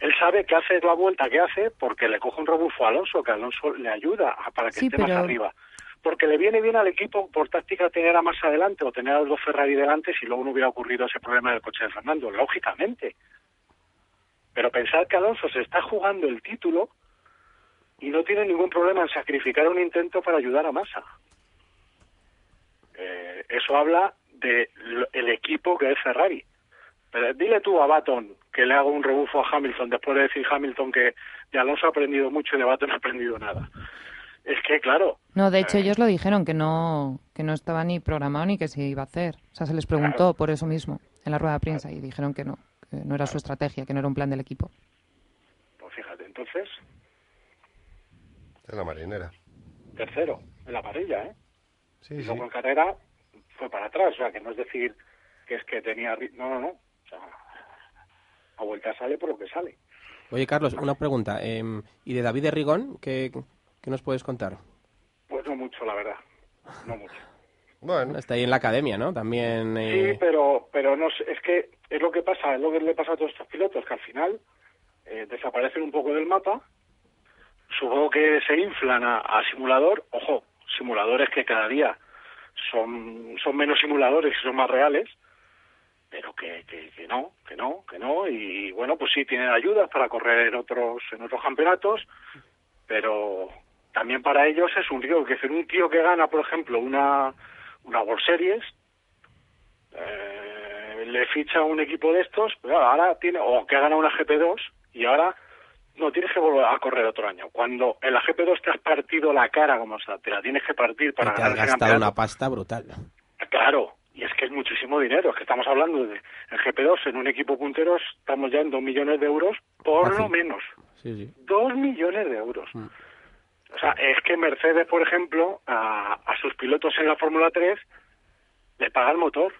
Él sabe que hace la vuelta que hace porque le coge un rebufo a Alonso, que Alonso le ayuda a- para que
Sí,
esté más arriba. porque le viene bien al equipo por táctica tener a más adelante o tener a los dos Ferrari delante si luego no hubiera ocurrido ese problema del coche de Fernando, lógicamente. Pero pensar que Alonso se está jugando el título y no tiene ningún problema en sacrificar un intento para ayudar a Massa. Eh, eso habla del equipo que es Ferrari. Pero dile tú a Baton que le hago un rebufo a Hamilton después de decir Hamilton que de Alonso ha aprendido mucho y de Baton no ha aprendido nada. Es que, claro.
No, de hecho,
eh,
ellos lo dijeron, que no, que no estaba ni programado ni que se iba a hacer. O sea, se les preguntó por eso mismo en la rueda de prensa y dijeron que no, que no era su estrategia, que no era un plan del equipo.
Pues fíjate, entonces,
En la marinera.
tercero en la parrilla, ¿eh?
Sí,
y
sí.
luego en carrera fue para atrás, o sea, que no es decir que es que tenía... No, no, no. O sea, a vuelta sale por lo que sale.
Oye, Carlos, una pregunta. em, ¿Y de David de Rigón qué, qué nos puedes contar?
Pues no mucho, la verdad. No mucho.
Bueno,
Está ahí en la academia, ¿no? También... eh,
Sí, pero, pero no sé, es que es lo que pasa, es lo que le pasa a todos estos pilotos, que al final eh, desaparecen un poco del mapa, supongo que se inflan a, simulador, ojo, simuladores que cada día son, son menos simuladores y son más reales, pero que, que, no, que no, que no, y bueno, pues sí tienen ayudas para correr en otros, en otros campeonatos, pero también para ellos es un río, que ser un tío que gana, por ejemplo, una, una World Series, eh, le ficha un equipo de estos, pues ahora tiene, o que ha ganado una GP2 y ahora no tienes que volver a correr otro año. Cuando en la GP2 te has partido la cara, como sea, te la tienes que partir para
y te has
ganar
gastado una pasta brutal.
Claro, y es que es muchísimo dinero. Es que estamos hablando de en GP2, en un equipo puntero, estamos ya en dos millones de euros, por
Fácil.
lo menos.
Sí, sí.
Dos millones de euros.
Mm.
O sea, es que Mercedes, por ejemplo, a, a sus pilotos en la Fórmula 3 le paga el motor,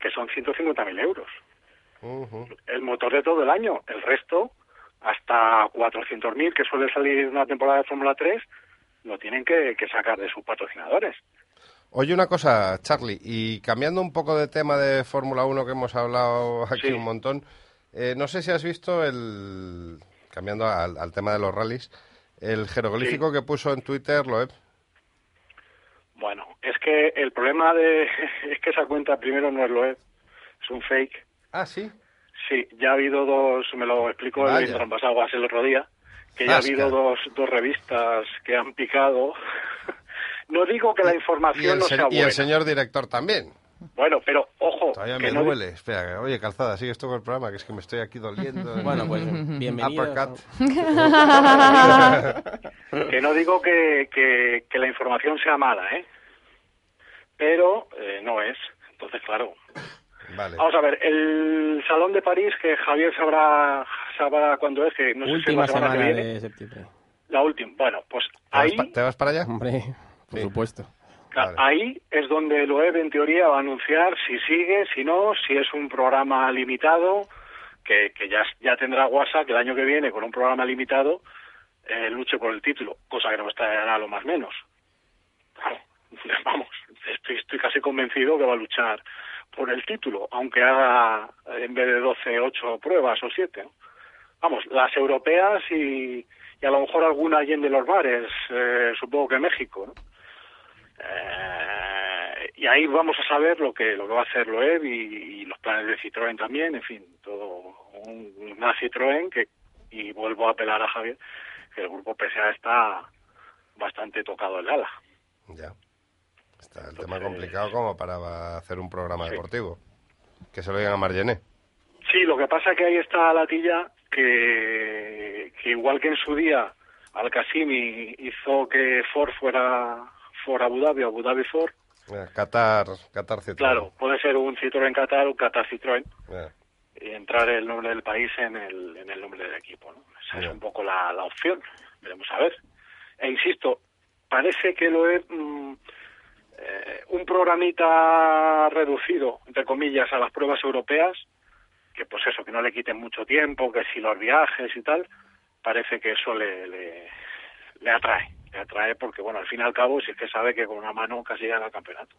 que son 150.000 euros.
ujú.
El motor de todo el año. El resto, hasta 400.000, que suele salir una temporada de Fórmula 3, lo tienen que, que sacar de sus patrocinadores.
Oye, una cosa, Charlie, y cambiando un poco de tema de Fórmula 1 que hemos hablado aquí
Sí.
un montón, eh, no sé si has visto el, cambiando al, al tema de los rallies, el jeroglífico que puso en Twitter Loeb.
Bueno, es que el problema de es que esa cuenta primero no es lo es, es un fake.
Ah, sí.
Sí, ya ha habido dos, me lo explicó
Vaya.
el Trampasaguas el otro día, que ya ha habido dos, dos revistas que han picado. no digo que la
Y
información no
se-
sea
y
buena.
el señor director también.
Bueno, pero ojo,
Todavía
que
me
no
duele. Espera, oye, Calzada, sigue esto con el programa, que es que me estoy aquí doliendo.
Bueno, pues bienvenidos.
Uppercut.
que no digo que, que, que la información sea mala, ¿eh? Pero eh, no es. Entonces, claro.
Vale.
Vamos a ver, el Salón de París, que Javier sabrá, sabrá cuándo es, que no sé si
Última
la semana,
semana
que viene.
de septiembre.
La última. Bueno, pues
¿Te vas,
ahí,
pa- te vas para allá?
Hombre, por
Sí.
supuesto.
Claro,
Vale.
Ahí es donde Loeb, en teoría, va a anunciar si sigue, si no, si es un programa limitado, que, que ya, ya tendrá WhatsApp que el año que viene, con un programa limitado, eh, luche por el título, cosa que no estará lo más menos. Claro, vamos, estoy, estoy casi convencido que va a luchar por el título, aunque haga eh, en vez de 12, 8 pruebas o 7. Vamos, las europeas y, y a lo mejor alguna allí de los bares, eh, supongo que México. Eh, y ahí vamos a saber lo que lo que va a hacer Loeb y, y los planes de Citroën también, en fin, todo un, una Citroën que, y vuelvo a apelar a Javier, que el grupo PSA está bastante tocado el ala.
Ya. Está el tema complicado como para hacer un programa
Sí.
deportivo. Que se lo digan a Margené.
Sí, lo que pasa es que ahí está la tilla que, que igual que en su día Al-Qasimi hizo que Ford fuera Ford Abu Dhabi o Abu Dhabi Ford,
Eh, Qatar, Qatar Citroën.
claro, puede ser un Citroën Qatar o Qatar Citroën
Eh,
y entrar el nombre del país en el, en el nombre del equipo. ¿no? Esa
Bien.
es un poco la, la opción. Veremos a ver. E insisto, parece que lo es eh, un programita reducido, entre comillas, a las pruebas europeas, que pues eso, que no le quiten mucho tiempo, que si los viajes y tal, parece que eso le, le, le atrae. Le atrae porque, bueno, al fin y al cabo, si es que sabe que con una mano casi gana el campeonato.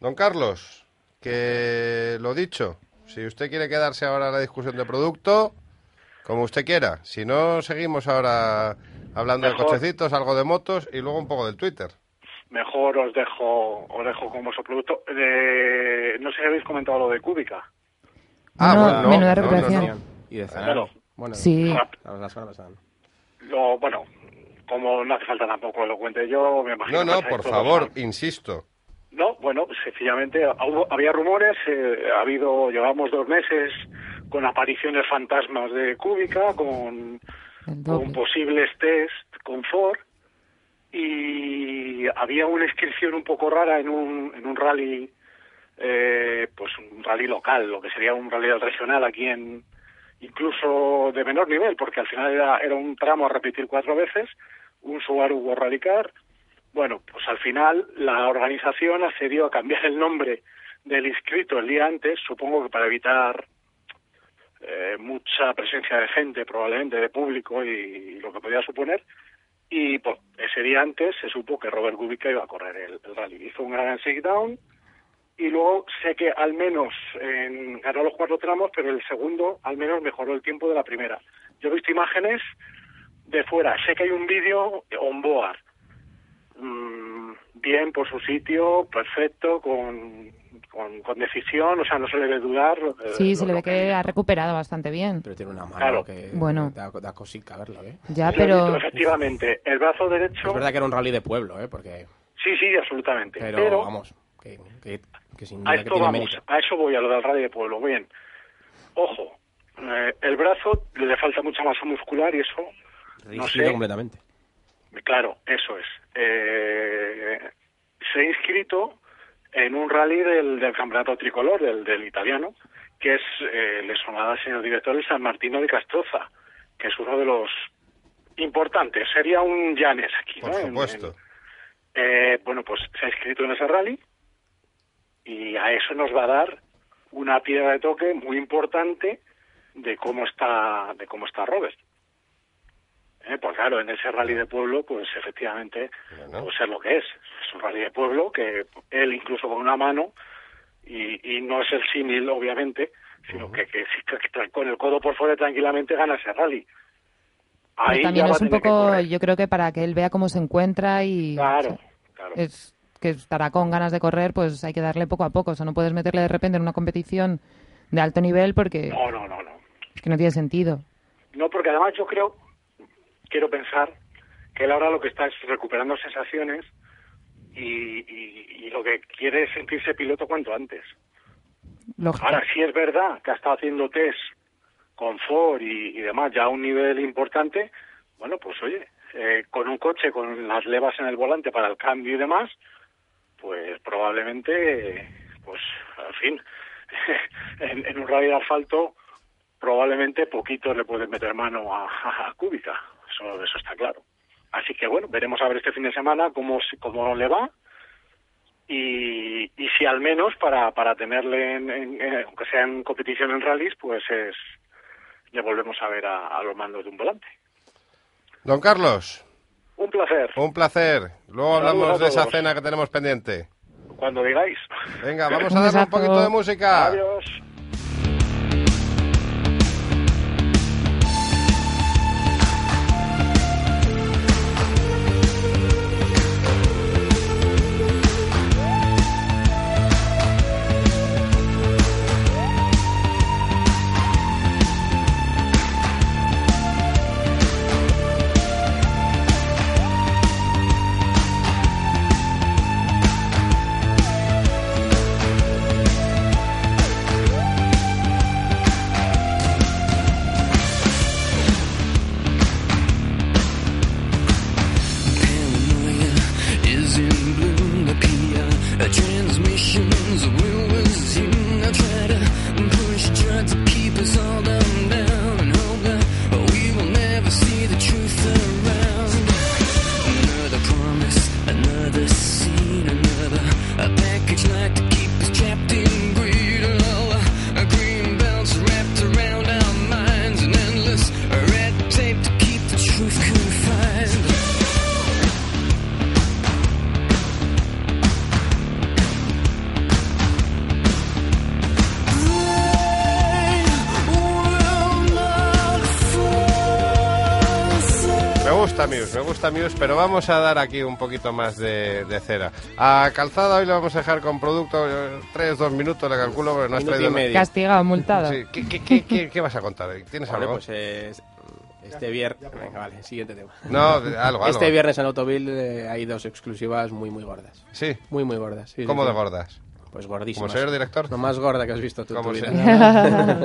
Don Carlos, que lo dicho, si usted quiere quedarse ahora a la discusión de producto, como usted quiera. Si no, seguimos ahora hablando de cochecitos, algo de motos y luego un poco del Twitter.
Mejor os dejo, os dejo con vuestro producto. De- no sé si habéis comentado lo de Cúbica.
Ah, bueno, no,
recuperación.
no.
Y de cenar.
Claro.
Bueno,
Sí.
la, la semana pasada.
Lo, bueno, como no hace falta tampoco lo cuente yo, me imagino
No,
que
no, por favor, insisto.
No, bueno, sencillamente hubo- había rumores, eh, ha habido, llevamos dos meses con apariciones fantasmas de Cúbica, con, con posibles test con Ford y había una inscripción un poco rara en un, en un rally, eh, pues un rally local, lo que sería un rally regional aquí en, incluso de menor nivel, porque al final era, era un tramo a repetir cuatro veces, un Subaru World Rally Car. Bueno, pues al final la organización accedió a cambiar el nombre del inscrito el día antes, supongo que para evitar eh, mucha presencia de gente, probablemente de público y, lo que podía suponer. Y pues, ese día antes se supo que Robert Kubica iba a correr el, rally. Hizo un gran shakedown y luego sé que al menos en- ganó los cuatro tramos, pero el segundo al menos mejoró el tiempo de la primera. Yo he visto imágenes de fuera. Sé que hay un vídeo on board. Mm, bien por su sitio, perfecto, con, con, con decisión, o sea, no se le ve dudar. eh,
Sí, se
lo-
le ve que ha recuperado bastante bien.
Pero tiene una mano
Claro.
que
Bueno.
da, da cosica verlo, ¿eh?
Ya, pero
efectivamente, el brazo derecho.
Es verdad que era un rally de pueblo, ¿eh? Porque,
Sí, sí, absolutamente.
pero,
Pero,
vamos, que, que, que sin
a
duda que
esto
tiene
vamos,
mérito.
a eso voy, a lo del rally de pueblo. Bien, ojo, eh, el brazo le falta mucha masa muscular y eso, no sé.
completamente.
claro, eso es. Eh, se ha inscrito en un rally del, del campeonato tricolor, del, del italiano, que es, eh, le sonará al señor director, el San Martino de Castroza, que es uno de los importantes. Sería un Llanes aquí,
Por
¿no? En-
supuesto.
en- eh, bueno, pues se ha inscrito en ese rally y a eso nos va a dar una piedra de toque muy importante de cómo está de cómo está Robert. Eh, pues claro, en ese rally de pueblo, pues efectivamente,
Bueno.
pues es lo que es. Es un rally de pueblo que él incluso con una mano, y, y no es el símil, obviamente, sino que, que, que- que con el codo por fuera tranquilamente gana ese rally. Ahí
también es
a
un poco, yo creo que para que él vea cómo se encuentra y
Claro,
o sea,
claro.
es que estará con ganas de correr, pues hay que darle poco a poco. O sea, no puedes meterle de repente en una competición de alto nivel porque
No, no, no, no.
es que no tiene sentido.
No, porque además yo creo, quiero pensar, que él ahora lo que está es recuperando sensaciones y, y- y lo que quiere es sentirse piloto cuanto antes.
Lógico.
Ahora, si es verdad que ha estado haciendo test con Ford y, y demás ya a un nivel importante, bueno, pues oye, eh, con un coche con las levas en el volante para el cambio y demás, pues probablemente, eh, pues al fin, en, en un rally de asfalto, probablemente poquito le pueden meter mano a, a, a Kubica, eso, eso está claro. Así que bueno, veremos a ver este fin de semana cómo, cómo le va y, y si al menos para, para tenerle, en, en- en- aunque sea en competición en rallies, pues es le volvemos a ver a, a los mandos de un volante.
Don Carlos,
Un placer,
un placer. Luego
Saludos
hablamos de esa cena que tenemos pendiente.
cuando digáis.
Venga, vamos a darle un poquito de música.
Adiós.
Gusta Muse, me gusta Muse, pero vamos a dar aquí un poquito más de, de cera. A Calzada hoy le vamos a dejar con producto 3, 2 minutos, le calculo, porque no has traído...
medio.
Castigado, multado.
Sí, ¿qué, qué, qué, qué- qué vas a contar? ¿Tienes
Vale,
algo?
pues eh, este viernes... Venga, vale, siguiente tema.
No, algo, algo.
Este viernes en Autoville eh, hay dos exclusivas muy, muy gordas.
Sí,
Muy, muy gordas. sí, sí,
¿cómo
sí.
de gordas?
Pues gordísimas.
Como señor director.
Lo más gorda que has visto tú en tu
¿Cómo
vida.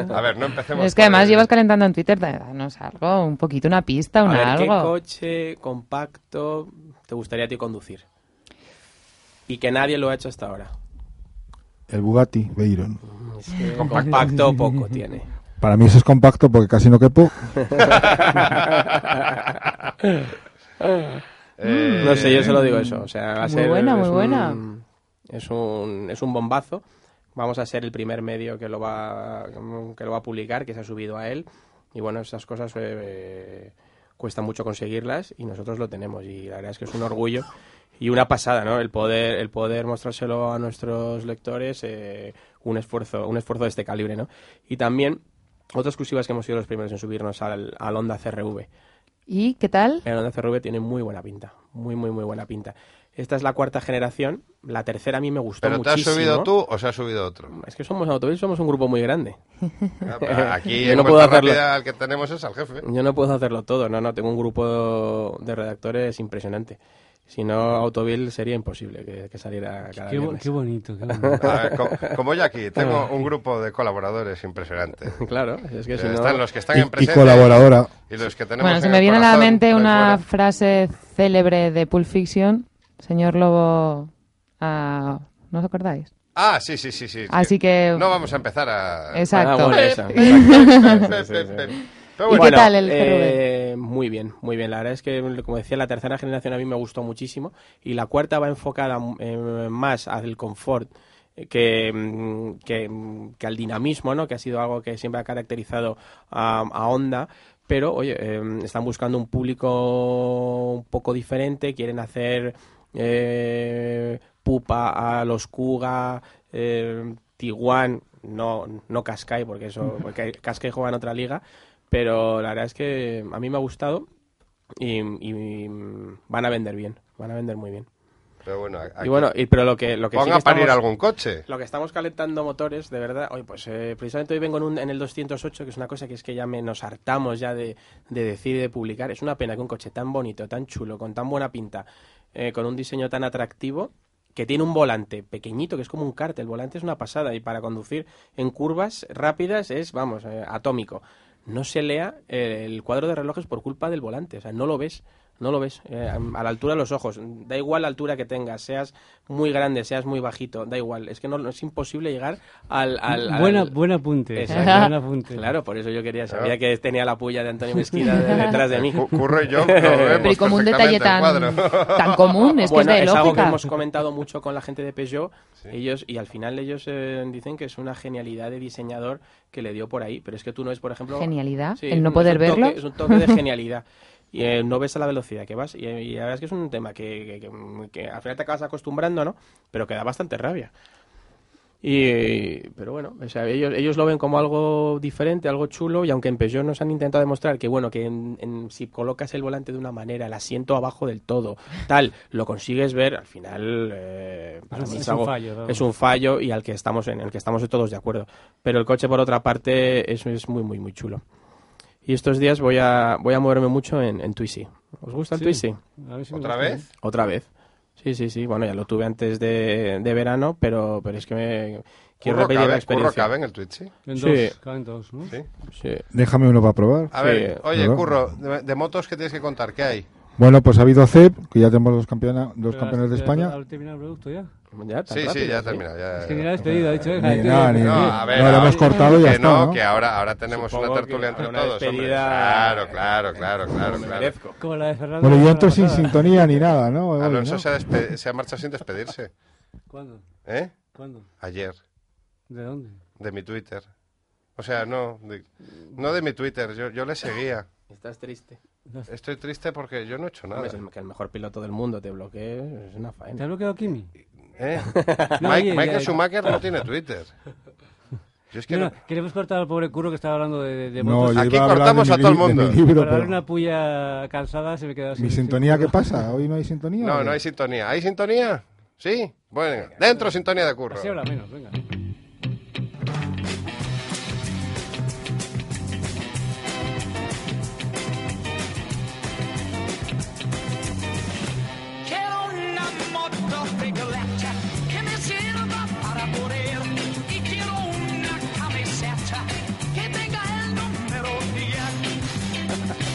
se- A ver, no empecemos.
Es que además
el-
llevas calentando en Twitter, danos algo, un poquito, una pista,
A
un
ver, ¿qué
algo.
coche compacto te gustaría a ti conducir? Y que nadie lo ha hecho hasta ahora.
El Bugatti Veyron.
Es que compacto poco tiene.
Para mí eso es compacto porque casi no quepo.
Eh,
No sé, yo solo digo eso. O sea, va a
Muy
ser,
buena, muy buena.
Un, es, un, es un bombazo. Vamos a ser el primer medio que lo va que lo va a publicar, que se ha subido a él. Y bueno, esas cosas eh, cuesta mucho conseguirlas y nosotros lo tenemos. Y la verdad es que es un orgullo y una pasada, ¿no? El poder, el poder mostrárselo a nuestros lectores, eh, un esfuerzo, un esfuerzo de este calibre, ¿no? Y también otras exclusivas que hemos sido los primeros en subirnos al, al Honda CRV.
¿Y qué tal?
El Honda CRV tiene muy buena pinta, muy, muy, muy buena pinta. Esta es la cuarta generación, la tercera a mí me gustó
¿Pero te has
muchísimo.
subido tú o se ha subido otro?
Es que somos Autovil, somos un grupo muy grande.
Aquí
Yo
en
no puedo hacerlo.
el que tenemos es al jefe.
Yo no puedo hacerlo todo, no, no, tengo un grupo de redactores impresionante. Si no, Autovil sería imposible que, que saliera cada
Qué,
viernes.
qué bonito, qué bonito.
A ver, co- como, yo aquí, tengo un grupo de colaboradores impresionante.
Claro, es que
Eh,
si no...
Están los que están
Y,
en
y colaboradora.
y los que tenemos
Bueno, se me viene a la mente una
fuera.
frase célebre de Pulp Fiction, señor Lobo, ah, ¿no os acordáis?
Ah, sí, sí, sí, sí. sí.
Así que...
No vamos a empezar a...
Exacto.
Ah, bueno, esa.
Pe, pe,
Sí,
pe,
sí,
pe.
sí.
Pero
¿Y
bueno,
qué tal el
eh, muy bien, muy bien. La verdad es que, como decía, la tercera generación a mí me gustó muchísimo y la cuarta va enfocada eh, más al confort que, mm, que, mm, que al dinamismo, ¿no? que ha sido algo que siempre ha caracterizado a, a Honda. Pero, oye, eh, están buscando un público un poco diferente, quieren hacer eh, pupa a los Kuga, eh, Tiguan, no, no Cascai, porque eso, porque Cascai juega en otra liga, pero la verdad es que a mí me ha gustado y, y van a vender bien, van a vender muy bien.
pero bueno, aquí-
Y bueno, y, pero lo que, lo que sí estamos-
algún coche.
lo que estamos calentando motores, de verdad, hoy pues eh, precisamente hoy vengo en, un- en el 208, que es una cosa que es que ya me, nos hartamos ya de, de decir y de publicar. Es una pena que un coche tan bonito, tan chulo, con tan buena pinta, eh, con un diseño tan atractivo, que tiene un volante pequeñito, que es como un kart. El volante es una pasada y para conducir en curvas rápidas es, vamos, eh, atómico. No se lea eh, el cuadro de relojes por culpa del volante, o sea, no lo ves. No lo ves eh, a la altura de los ojos. Da igual la altura que tengas, seas muy grande, seas muy bajito, da igual. Es que no, es imposible llegar al. al- al-
Buena, buen apunte.
Exacto.
Buen apunte.
Claro, por eso yo quería, sabía que tenía la puya de Antonio Mezquida de- detrás de mí.
Cu- Curro y yo
Pero y como un detalle tan, común, es que
bueno,
es de
es algo que hemos comentado mucho con la gente de Peugeot ellos y al final ellos eh, dicen que es una genialidad de diseñador que le dio por ahí, pero es que tú no ves, por ejemplo,
Genialidad,
Sí,
el no
es
poder
toque-
verlo.
es un toque de genialidad. Y eh, no ves a la velocidad que vas. Y, eh, y la verdad es que es un tema que, que- que- que al final te acabas acostumbrando, ¿no? Pero que da bastante rabia. Y, pero bueno, o sea, ellos, ellos lo ven como algo diferente, algo chulo, y aunque en Peugeot nos han intentado demostrar que, bueno, que en- en- si colocas el volante de una manera, el asiento abajo del todo, tal, lo consigues ver, al final eh, para
Es un-
mí
es
algo-
un fallo,
es un fallo y al que estamos en el que estamos todos de acuerdo. Pero el coche, por otra parte, es, es muy, muy, muy chulo. Y estos días voy a, voy a moverme mucho en, en Twizy. ¿Os gusta el
Sí.
Twizy?
Si
¿Otra vez?
Otra vez. Sí, sí, sí. Bueno, ya lo tuve antes de, de verano, pero, pero es que me quiero
Curro
repetir la
cabe, curro
experiencia.
cabe en el Twitch, sí.
En
Sí.
dos, caben dos, ¿no?
Sí.
Sí.
Déjame uno para probar.
A
Sí,
ver, oye. Curro, de, de motos, ¿qué tienes que contar? ¿Qué hay?
Bueno, pues ha habido CEP, que ya tenemos dos, campeona- dos campeones de España.
¿Has terminado el producto ya?
Ya,
Sí, sí,
rápido,
ya he terminado. Ya,
Es que ni la has pedido, ha dicho.
Ni nada, ni
No,
nada.
a ver,
No, lo hemos cortado y ya
que
está,
no,
¿no?
que ahora, ahora tenemos
Supongo
una tertulia entre
una
todos, hombre. Claro, claro, claro, claro, claro.
Como la de Fernando.
Bueno, yo entro sin sintonía ni nada, ¿no? Hoy,
Alonso
¿no?
se, ha se ha marchado sin despedirse.
¿Cuándo?
¿Eh?
¿Cuándo?
Ayer,
¿De dónde?
de mi Twitter. O sea, no, de, no de mi Twitter, yo, yo le seguía.
Estás triste.
Estoy triste porque yo no he hecho nada.
Hombre, es el- que el mejor piloto del mundo te bloquee es una
¿Te
faena.
ha bloqueado Kimi?
¿Eh?
No,
Mike-
oye,
Michael
ya-
Schumacher no tiene Twitter. Yo es que
No,
no-
no, queremos cortar al pobre curro que estaba hablando de, de, de
No,
motos.
yo
Aquí cortamos
de
a
mi
todo el mundo.
libro,
Para dar
pero-
una puya cansada se me quedó sin
¿Mi
sin
sintonía qué pasa? ¿Hoy no hay sintonía?
No, no hay sintonía. ¿Hay sintonía? ¿Sí? Bueno, dentro sintonía de curro.
Así habla menos, venga.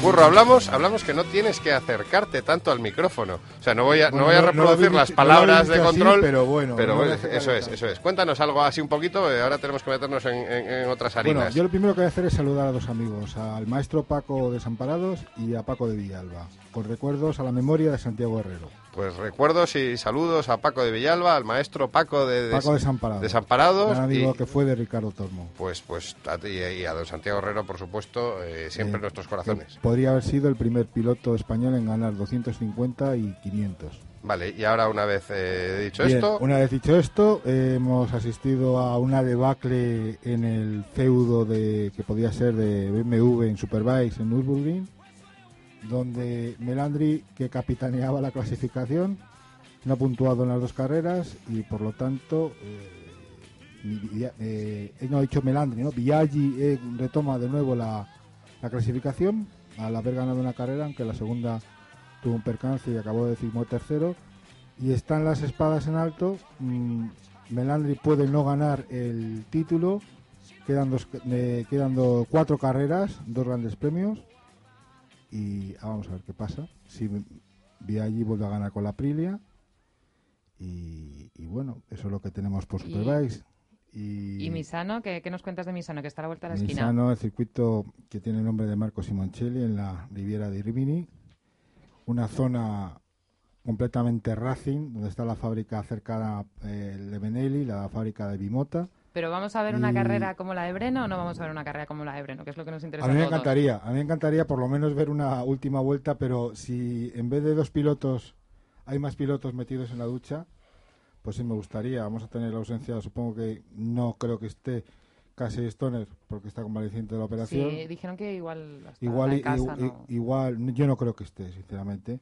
Curro, hablamos, hablamos que no tienes que acercarte tanto al micrófono. O sea, no voy a, no voy a
no
reproducir las
no
palabras de
así,
control.
pero bueno,
pero bueno, eso es, eso es. Cuéntanos algo así un poquito. eh, ahora tenemos que meternos en, en- en otras harinas.
Bueno, yo lo primero que voy a hacer es saludar a dos amigos, al maestro Paco Desamparados y a Paco de Villalba, con recuerdos a la memoria de Santiago Herrero.
Pues recuerdos y saludos a Paco de Villalba, al maestro Paco de, de-
Paco Desamparados. Amigo
y-
que fue de Ricardo Tormo.
Pues, pues a ti y a don Santiago Herrero, por supuesto, eh, siempre
Eh,
en nuestros corazones.
Podría haber sido el primer piloto español en ganar 250 y 500.
Vale, y ahora una vez eh, dicho
Bien,
esto,
una vez dicho esto, eh, hemos asistido a una debacle en el feudo de que podía ser de BMW en Superbikes en Nürburgring, donde Melandri, que capitaneaba la clasificación, no ha puntuado en las dos carreras y por lo tanto, eh, eh, eh, no ha dicho Melandri, ¿no? Eh, retoma de nuevo la, la clasificación al haber ganado una carrera, aunque la segunda tuvo un percance y acabó de tercero y están las espadas en alto. mm, Melandri puede no ganar el título. Quedan, dos, eh, quedan do- cuatro carreras, dos grandes premios. Y ah, vamos a ver qué pasa. Si Viaggi vuelve a ganar con la Aprilia. Y, y bueno, eso es lo que tenemos por Superbikes. Y,
¿Y Misano? ¿Qué, qué nos cuentas de Misano? Que está a la vuelta de la esquina.
Misano, el circuito que tiene el nombre de Marco Simoncelli en la Riviera di Rimini, una zona completamente racing, donde está la fábrica cercana eh, de Benelli, la fábrica de Bimota.
Pero vamos a ver una
Y-
carrera como la de Breno o no vamos a ver una carrera como la de Breno, que es lo que nos interesa
A mí me
a todos.
encantaría, a mí me encantaría por lo menos ver una última vuelta, pero si en vez de dos pilotos hay más pilotos metidos en la ducha, pues sí me gustaría. Vamos a tener la ausencia, supongo que no creo que esté Casey Stoner, porque está convaleciente de la operación.
Sí, dijeron que igual hasta
Igual,
en
i-
casa,
i-
¿no?
igual, yo no creo que esté, sinceramente.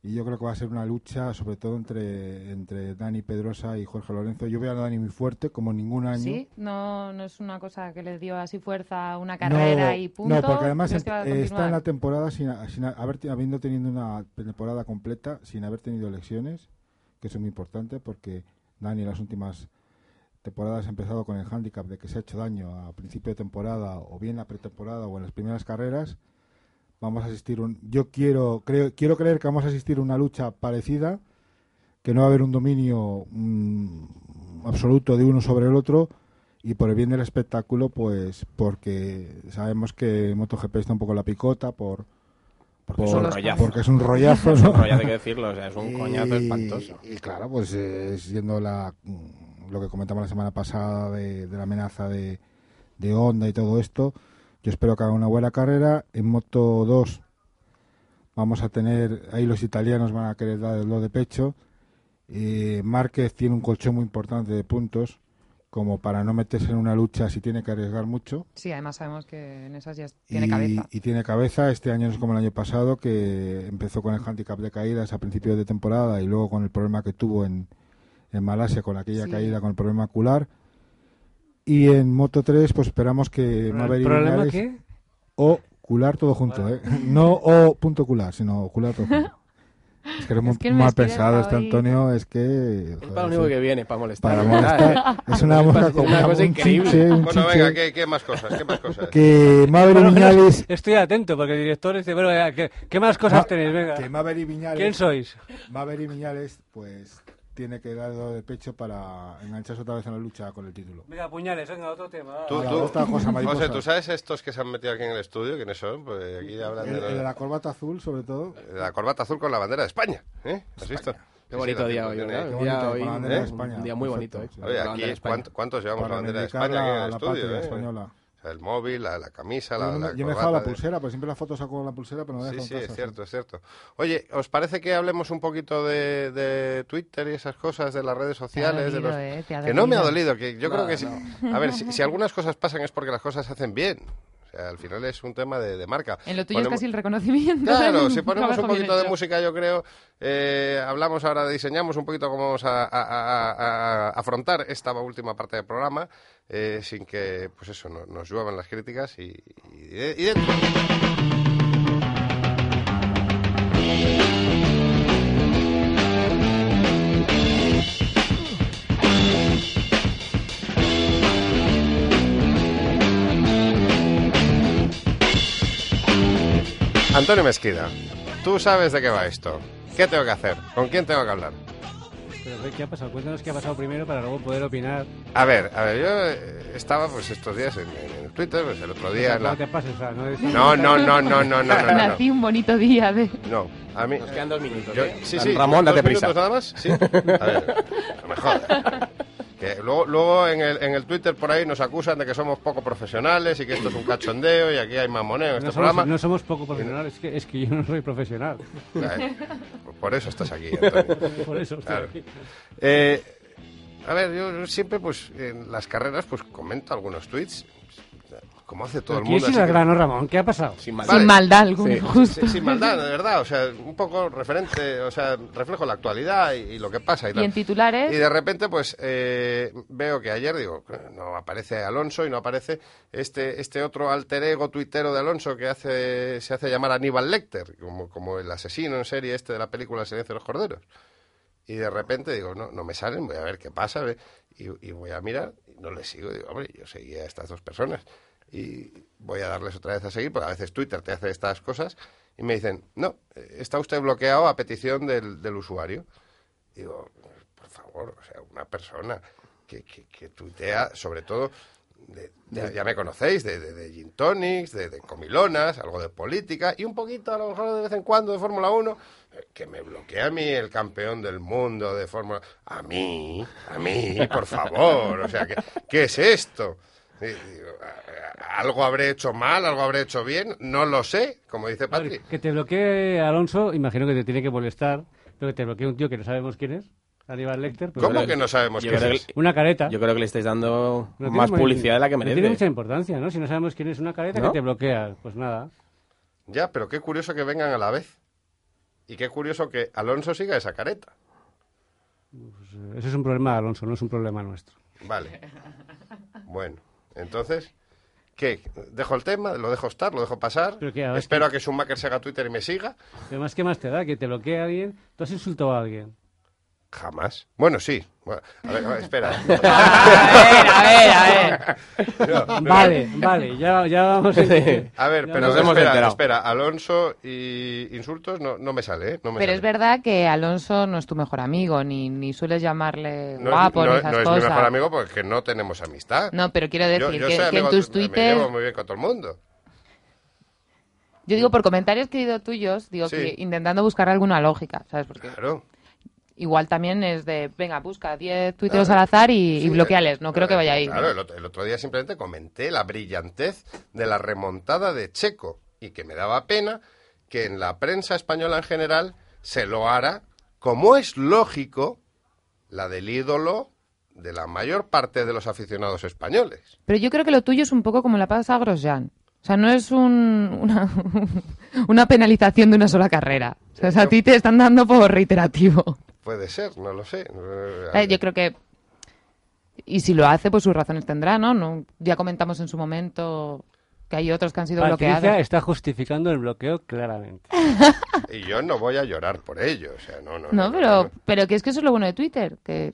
Y yo creo que va a ser una lucha, sobre todo entre, entre Dani Pedrosa y Jorge Lorenzo. Yo veo a Dani muy fuerte, como ningún año.
Sí, no, no es una cosa que le dio así fuerza a una carrera
no,
y punto.
No, porque además
¿Crees que
está en la temporada sin, sin haber, habiendo tenido una temporada completa, sin haber tenido lesiones, que eso es muy importante porque Dani en las últimas temporadas ha empezado con el hándicap de que se ha hecho daño a principio de temporada o bien la pretemporada o en las primeras carreras. Vamos a asistir un, yo quiero creo quiero creer que vamos a asistir a una lucha parecida, que no va a haber un dominio mm, absoluto de uno sobre el otro y por el bien del espectáculo, pues porque sabemos que MotoGP está un poco la picota por
Porque
por-
es un
porque es un rollazo,
Es un
¿no?
rollazo, hay que decirlo, o sea, es un coñazo espantoso.
Y claro, pues eh, siendo la, mm, lo que comentamos la semana pasada de, de la amenaza de, de Honda y todo esto, yo espero que haga una buena carrera. En Moto 2 vamos a tener, ahí los italianos van a querer dar el do de pecho. Eh, Márquez tiene un colchón muy importante de puntos, como para no meterse en una lucha si tiene que arriesgar mucho.
Sí, además sabemos que en esas ya tiene
y,
cabeza.
y tiene cabeza. Este año no es como el año pasado, que empezó con el handicap de caídas a principios de temporada y luego con el problema que tuvo en, en Malasia con aquella
Sí.
caída con el problema ocular. Y en Moto 3, pues esperamos que Maverick
¿Problema
Viñales-
qué?
O cular todo junto, ¿eh? No o punto cular, sino ocular todo junto. Es que eres muy
Es que el
mal pensado este Antonio, es que...
Es para lo único
sí.
que viene, para molestar.
Para
verdad,
molestar.
¿eh?
Es una, una,
una cosa
un
increíble.
chiche, un
Bueno,
chiche.
venga, ¿qué, qué más cosas? ¿Qué más cosas?
Que Maverick Viñales...
Estoy atento porque el director dice, bueno, venga, ¿qué, qué más cosas
Ma-
tenéis? Venga.
Que Maverick Viñales...
¿Quién sois?
Maverick Viñales, pues tiene que dar de pecho para engancharse otra vez en la lucha con el título.
Venga, puñales, venga, otro tema.
Tú,
Ahora,
tú,
otra cosa.
José, ¿tú sabes estos que se han metido aquí en el estudio? ¿Quiénes son? Pues aquí hablan
El,
de,
el de
la,
corbata azul, sobre todo.
de la corbata azul con la bandera de España. ¿eh? ¿Has visto?
Qué bonito
la
día hoy, ¿verdad?
Qué
Un día hoy,
bandera de
un
España.
día muy
Perfecto,
bonito, ¿eh?
sí.
Oye, aquí,
España.
¿cuánto- ¿cuántos llevamos
Para
la bandera de España aquí en
la,
el
la
estudio?
patria
eh?
española.
El móvil, la, la camisa, la,
no
la
yo me he dejado la
corbata de-
pulsera, pues siempre la foto saco la pulsera, pero no la
Sí,
dejo
sí,
en
es cierto, es cierto. Oye, ¿os parece que hablemos un poquito de, de Twitter y esas cosas, de las redes sociales? de
dolido,
los...
eh, te ha
que no me ha
dolido.
dolido, que yo creo que sí. A ver, si, si algunas cosas pasan es porque las cosas se hacen bien. O sea, al final es un tema de, de marca.
En lo tuyo es casi el reconocimiento.
Claro, si ponemos un poquito de música, yo creo, eh, hablamos ahora, diseñamos un poquito cómo vamos a, a- a- a- a afrontar esta última parte del programa, eh, sin que, pues eso, no- nos lluevan las críticas y, y dentro. Antonio Mezquida, tú sabes de qué va esto. ¿Qué tengo que hacer? ¿Con quién tengo que hablar?
Pero, ¿qué ha pasado? Cuéntanos qué ha pasado primero para luego poder opinar.
A ver, a ver, yo eh, estaba pues estos días en, en Twitter, pues el otro día...
No, te pases, no,
no, no, no, no, no,
Nací un bonito día de...
No, a mí...
Nos quedan dos minutos,
yo,
¿eh?
Sí, sí.
Ramón, date prisa.
nada más? Sí. A ver, no me jodas. Que luego luego en, el, en el Twitter por ahí nos acusan de que somos poco profesionales y que esto es un cachondeo y aquí hay mamoneo en este
no,
programa.
somos, no somos poco profesionales, es que, es que yo no soy profesional.
Por eso estás aquí, Antonio.
Por eso estoy
Claro.
aquí.
Eh, a ver, yo siempre, pues, en las carreras, pues, comento algunos tweets, como hace todo el
¿Quieres
mundo. así
al
que-
grano, Ramón? ¿Qué ha pasado?
Sin mal.
Vale.
Sin maldad alguna,
Sí.
justo.
Sí, sin maldad, de verdad, o sea, un poco referente, o sea, reflejo la actualidad y, y lo que pasa y
en titulares...
Y de repente, pues, eh, veo que ayer, digo, no aparece Alonso y no aparece este, este otro alter ego tuitero de Alonso que hace, se hace llamar Aníbal Lecter, como, como el asesino en serie este de la película El silencio de los corderos. Y de repente digo, no, no me salen, voy a ver qué pasa, y, y voy a mirar, y no les sigo, digo, hombre, yo seguía a estas dos personas. Y voy a darles otra vez a seguir, porque a veces Twitter te hace estas cosas, y me dicen, no, está usted bloqueado a petición del, del usuario. Digo, por favor, o sea, una persona que, que, que tuitea, sobre todo, de- ya, ya me conocéis, de, de, de gin tonics, de, comilonas, algo de política, y un poquito, a lo mejor de vez en cuando, de Fórmula 1, eh, que me bloquea a mí el campeón del mundo de Fórmula... A mí, a mí, por favor, o sea, ¿qué, qué es esto? Y digo, "A- a- algo habré hecho mal, algo habré hecho bien, no lo sé, como dice
A ver,
Patri.
que te bloquee Alonso, imagino que te tiene que molestar, pero que te bloquee un tío que no sabemos quién es, Aníbal Lecter. pues,
¿Cómo que no sabemos
creo
es?
que-
Una careta.
Yo creo que le estáis dando
No
más publicidad de la que
no
merece.
tiene mucha importancia, ¿no? Si no sabemos quién es una careta,
¿No?
que te bloquea. Pues nada.
Ya, pero qué curioso que vengan a la vez. Y qué curioso que Alonso siga esa careta.
Pues, eh, ese es un problema de Alonso, no es un problema nuestro.
Vale. Bueno, entonces, ¿qué? ¿Dejo el tema? ¿Lo dejo estar? ¿Lo dejo pasar?
Pero que, a
Espero a que Schumacher se haga Twitter y me siga.
Además, ¿qué más te da? Que te bloquee a alguien. ¿Tú has insultado a alguien?
Jamás. Bueno, sí. Bueno, a ver, a ver, espera.
A ver, a ver, a ver.
Vale, vale, ya, ya vamos a...
A ver, pero
nos hemos
espera,
enterado.
espera. Alonso y insultos no, no me sale, ¿eh? No me
Pero
sale.
es verdad que Alonso no es tu mejor amigo, ni, ni sueles llamarle
No,
guapo,
es,
ni
no-
esas
no es
cosas.
mi mejor amigo porque no tenemos amistad.
No, pero quiero
Yo-
decir
yo
que,
soy
que en
amigo-
tus
Me
twitters...
llevo muy bien con todo el mundo.
Yo digo, por comentarios que he ido tuyos, digo
Sí.
que intentando buscar alguna lógica, ¿sabes? Porque
Claro.
Igual también es de, venga, busca 10 tuiteros al azar y, bloqueales. No creo que vaya ahí.
Claro, el otro, el otro día simplemente comenté la brillantez de la remontada de Checo y que me daba pena que en la prensa española en general se lo hará, como es lógico, la del ídolo de la mayor parte de los aficionados españoles.
Pero yo creo que lo tuyo es un poco como la pasa a Grosjean. O sea, no es un- una, una penalización de una sola carrera. O sea, a ti te están dando por reiterativo.
Puede ser, no lo sé.
Eh, Yo creo que... Y si lo hace, pues sus razones tendrá, ¿no? no ya comentamos en su momento que hay otros que han sido
Patricia
bloqueados.
está justificando el bloqueo claramente.
Y yo no voy a llorar por ello. O sea, no, no,
No,
no,
pero,
no.
pero que es que eso es lo bueno de Twitter, que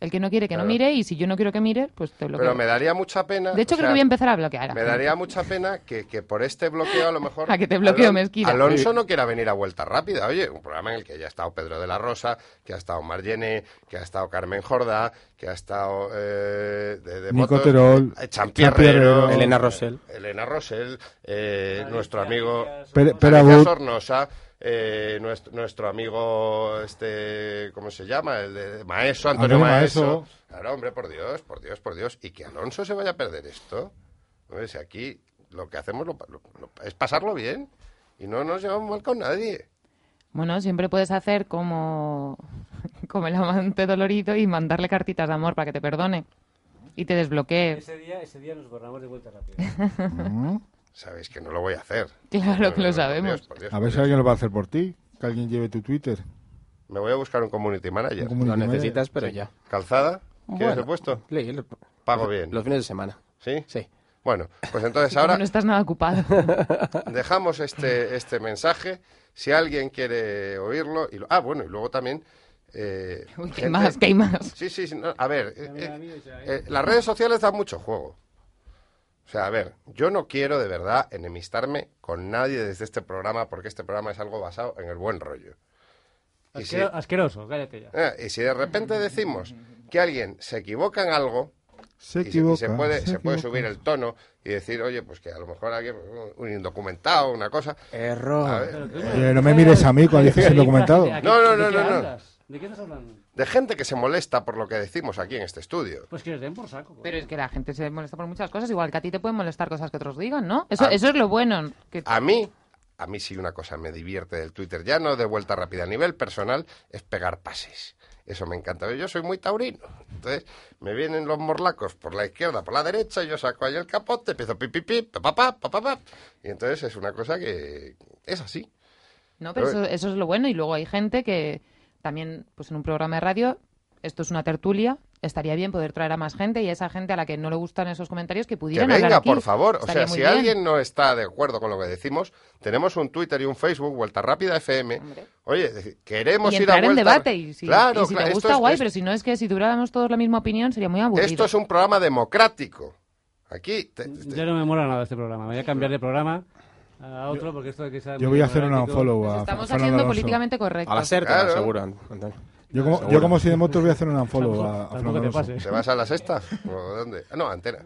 el que no quiere que no mire y si yo no quiero que mire, pues te bloqueo.
Pero me daría mucha pena.
De hecho, creo
sea,
que voy a empezar a bloquear. a
Me
gente.
daría mucha pena que, que por este bloqueo a lo mejor...
A que te bloqueo,
Alon-
Mezquida.
Alonso no quiera venir a vuelta rápida. Oye, un programa en el que ya ha estado Pedro de la Rosa, que ha estado Margené, que ha estado Carmen Jordá, que ha estado... Eh, de, de
Nico
motos,
Terol,
eh, Champierrero,
Champierrero,
Elena Rosell.
Elena Rosell, eh, nuestro amigo...
Abud.
Sornosa, eh, nuestro, nuestro amigo, este, ¿cómo se llama? El de Maeso, Antonio,
Antonio
Maeso.
Maeso.
Claro, hombre, por Dios, por Dios, por Dios. Y que Alonso se vaya a perder esto. Hombre, si aquí lo que hacemos lo- lo- lo- es pasarlo bien y no nos llevamos mal con nadie.
Bueno, siempre puedes hacer como, como el amante dolorido y mandarle cartitas de amor para que te perdone y te desbloquee.
Ese día, ese día nos borramos de vuelta rápido.
Sabéis que no lo voy a hacer.
Claro que lo sabemos.
Dios, por Dios,
A ver si alguien lo va a hacer por ti. Que alguien lleve tu Twitter.
Me voy a buscar un community manager.
Un community
Lo
manager.
necesitas, pero ya.
¿Calzada? ¿Quieres
Bueno,
el puesto?
lo-
Pago bien.
Los fines de semana.
¿Sí?
Sí.
Bueno, pues entonces ahora
no estás nada ocupado.
dejamos este, este mensaje. Si alguien quiere oírlo. Y lo- ah, bueno, y luego también. eh,
Uy, ¿qué
gente-
más? ¿Qué hay más?
Sí, sí, sí, no, a ver, eh, eh, eh, las redes sociales dan mucho juego. O sea, a ver, yo no quiero de verdad enemistarme con nadie desde este programa porque este programa es algo basado en el buen rollo. Y si,
Asquero- asqueroso, cállate ya.
eh, y si de repente decimos que alguien se equivoca en algo
Se
y se, y
equivoca.
se puede, se puede
equivoca.
subir el tono y decir, oye, pues que a lo mejor alguien, un indocumentado, una cosa.
Error.
ver,
no me mires a mí cuando dices
¿de
el
qué-
documentado.
de- de-
No, no,
¿de
no, no, no.
¿De qué estás hablando?
de gente que se molesta por lo que decimos aquí en este estudio.
Pues que les den por saco.
Pero es que la gente se molesta por muchas cosas, igual que a ti te pueden molestar cosas que otros digan, ¿no? Eso,
Ah.
eso es lo bueno. Que...
A mí, a mí sí una cosa me divierte del Twitter, ya no de vuelta rápida, a nivel personal, es pegar pases. Eso me encanta. Yo soy muy taurino. Entonces, me vienen los morlacos por la izquierda, por la derecha, yo saco ahí el capote, empiezo pi, pi, pi, pa, pa, pa, pa, pa, pa. Y entonces es una cosa que es así.
No, pero
Pero-
eso, eso es lo bueno. Y luego hay gente que también, pues en un programa de radio, esto es una tertulia, estaría bien poder traer a más gente y a esa gente a la que no le gustan esos comentarios que
Que
pudieran hablar
venga,
aquí.
por favor. O sea, si
bien.
alguien no está de acuerdo con lo que decimos, tenemos un Twitter y un Facebook, Vuelta Rápida FM.
Hombre.
Oye, queremos
y
ir a
entrar en
Vuelta...
debate y si,
claro,
y si
claro,
te gusta
es-
guay,
es-
pero si no es que si tuviéramos todos la misma opinión sería muy aburrido.
Esto es un programa democrático. Aquí... te- te-
Ya no me mola nada este programa. Voy a cambiar de programa a otro porque esto de que sea
Yo voy a hacer un unfollow a
estamos
Fernando
haciendo
Alonso.
políticamente correctos.
A la SER, te
Claro.
lo aseguro, Antonio.
Yo como,
Seguro.
yo como si de motos voy a hacer un unfollow a, a
Tampoco
Fernando
te
Alonso.
pases.
¿Te vas a la sexta? ¿O dónde? Ah, no, antena.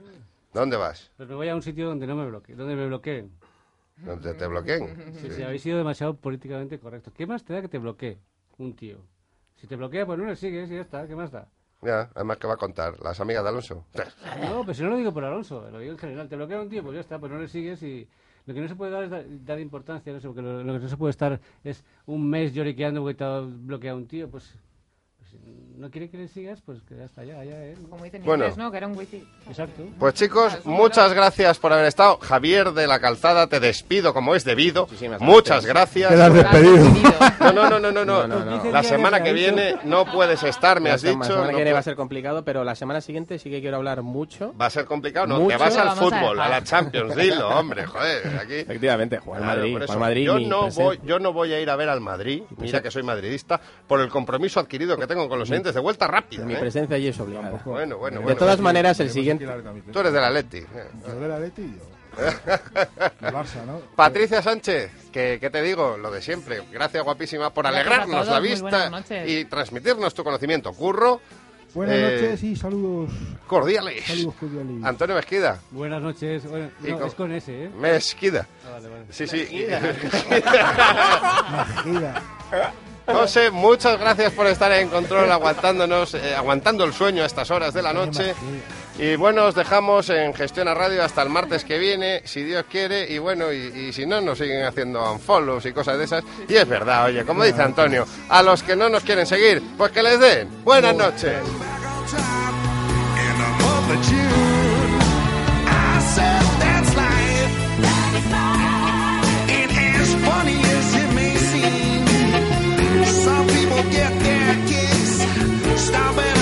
¿Dónde vas?
Pues me voy a un sitio donde no me bloqueen. Donde me bloqueen.
¿Donde te bloqueen?
Sí,
Sí.
sí, habéis sido demasiado políticamente correctos. ¿Qué más te da que te bloquee un tío? Si te bloquea, pues no le sigues y ya está. ¿Qué más da?
Ya, además, ¿qué va a contar? ¿Las amigas de Alonso?
No, pero si no lo digo por Alonso, lo digo en general. Te bloquea un tío, pues ya está, pues no le sigues y... Lo que no se puede dar es dar, importancia, no sé, porque lo, lo que no se puede estar es un mes lloriqueando porque te ha bloqueado un tío, pues... pues no quiere que le sigas, pues que ya está, ya, ya, ¿eh?
Como dicen en
Bueno.
inglés, ¿no? Que era un wifi.
Exacto.
Pues chicos, muchas gracias por haber estado. Javier de la Calzada, te despido como es debido.
Muchísimas
Muchas
gracias.
Quedas despedido.
No, no, no, no, no, no.
No, no.
La semana que viene no puedes estar, me has dicho.
La semana
no
que viene va a ser complicado, pero la semana siguiente sí que quiero hablar mucho.
Va a ser complicado, no,
Mucho.
te vas al
a
fútbol, a,
dejar.
la Champions, dilo, hombre, joder, aquí.
Efectivamente, jugar
Claro,
Madrid, jugar Madrid.
yo no voy, yo no voy a ir a ver al Madrid, mira que soy madridista, por el compromiso adquirido que tengo con los oyentes de vuelta rápida.
Mi
¿eh?
presencia allí es obligada.
Bueno, bueno,
De todas
bueno.
maneras, el siguiente.
que.
Tú eres del Atleti. eh.
Yo del Atleti y yo. Barça, ¿no?
Patricia Sánchez, que, ¿qué te digo? Lo de siempre. Gracias, guapísima, por
Gracias
alegrarnos la vista y transmitirnos tu conocimiento. Curro,
Buenas
Eh,
noches y saludos.
cordiales.
Saludos cordiales.
Antonio Mezquida,
Buenas noches. Bueno,
Y
no,
con-
es con ese, ¿eh?
Mezquida.
Ah, vale, vale.
Sí, sí.
Mejida.
José, muchas gracias por estar en control aguantándonos, eh, aguantando el sueño a estas horas de la noche. Y bueno, os dejamos en Gestión a Radio hasta el martes que viene, si Dios quiere. Y bueno, y, y si no, nos siguen haciendo unfollows y cosas de esas. Y es verdad, oye, como dice Antonio, a los que no nos quieren seguir, pues que les den. Buenas noches.
People get their kicks stomping on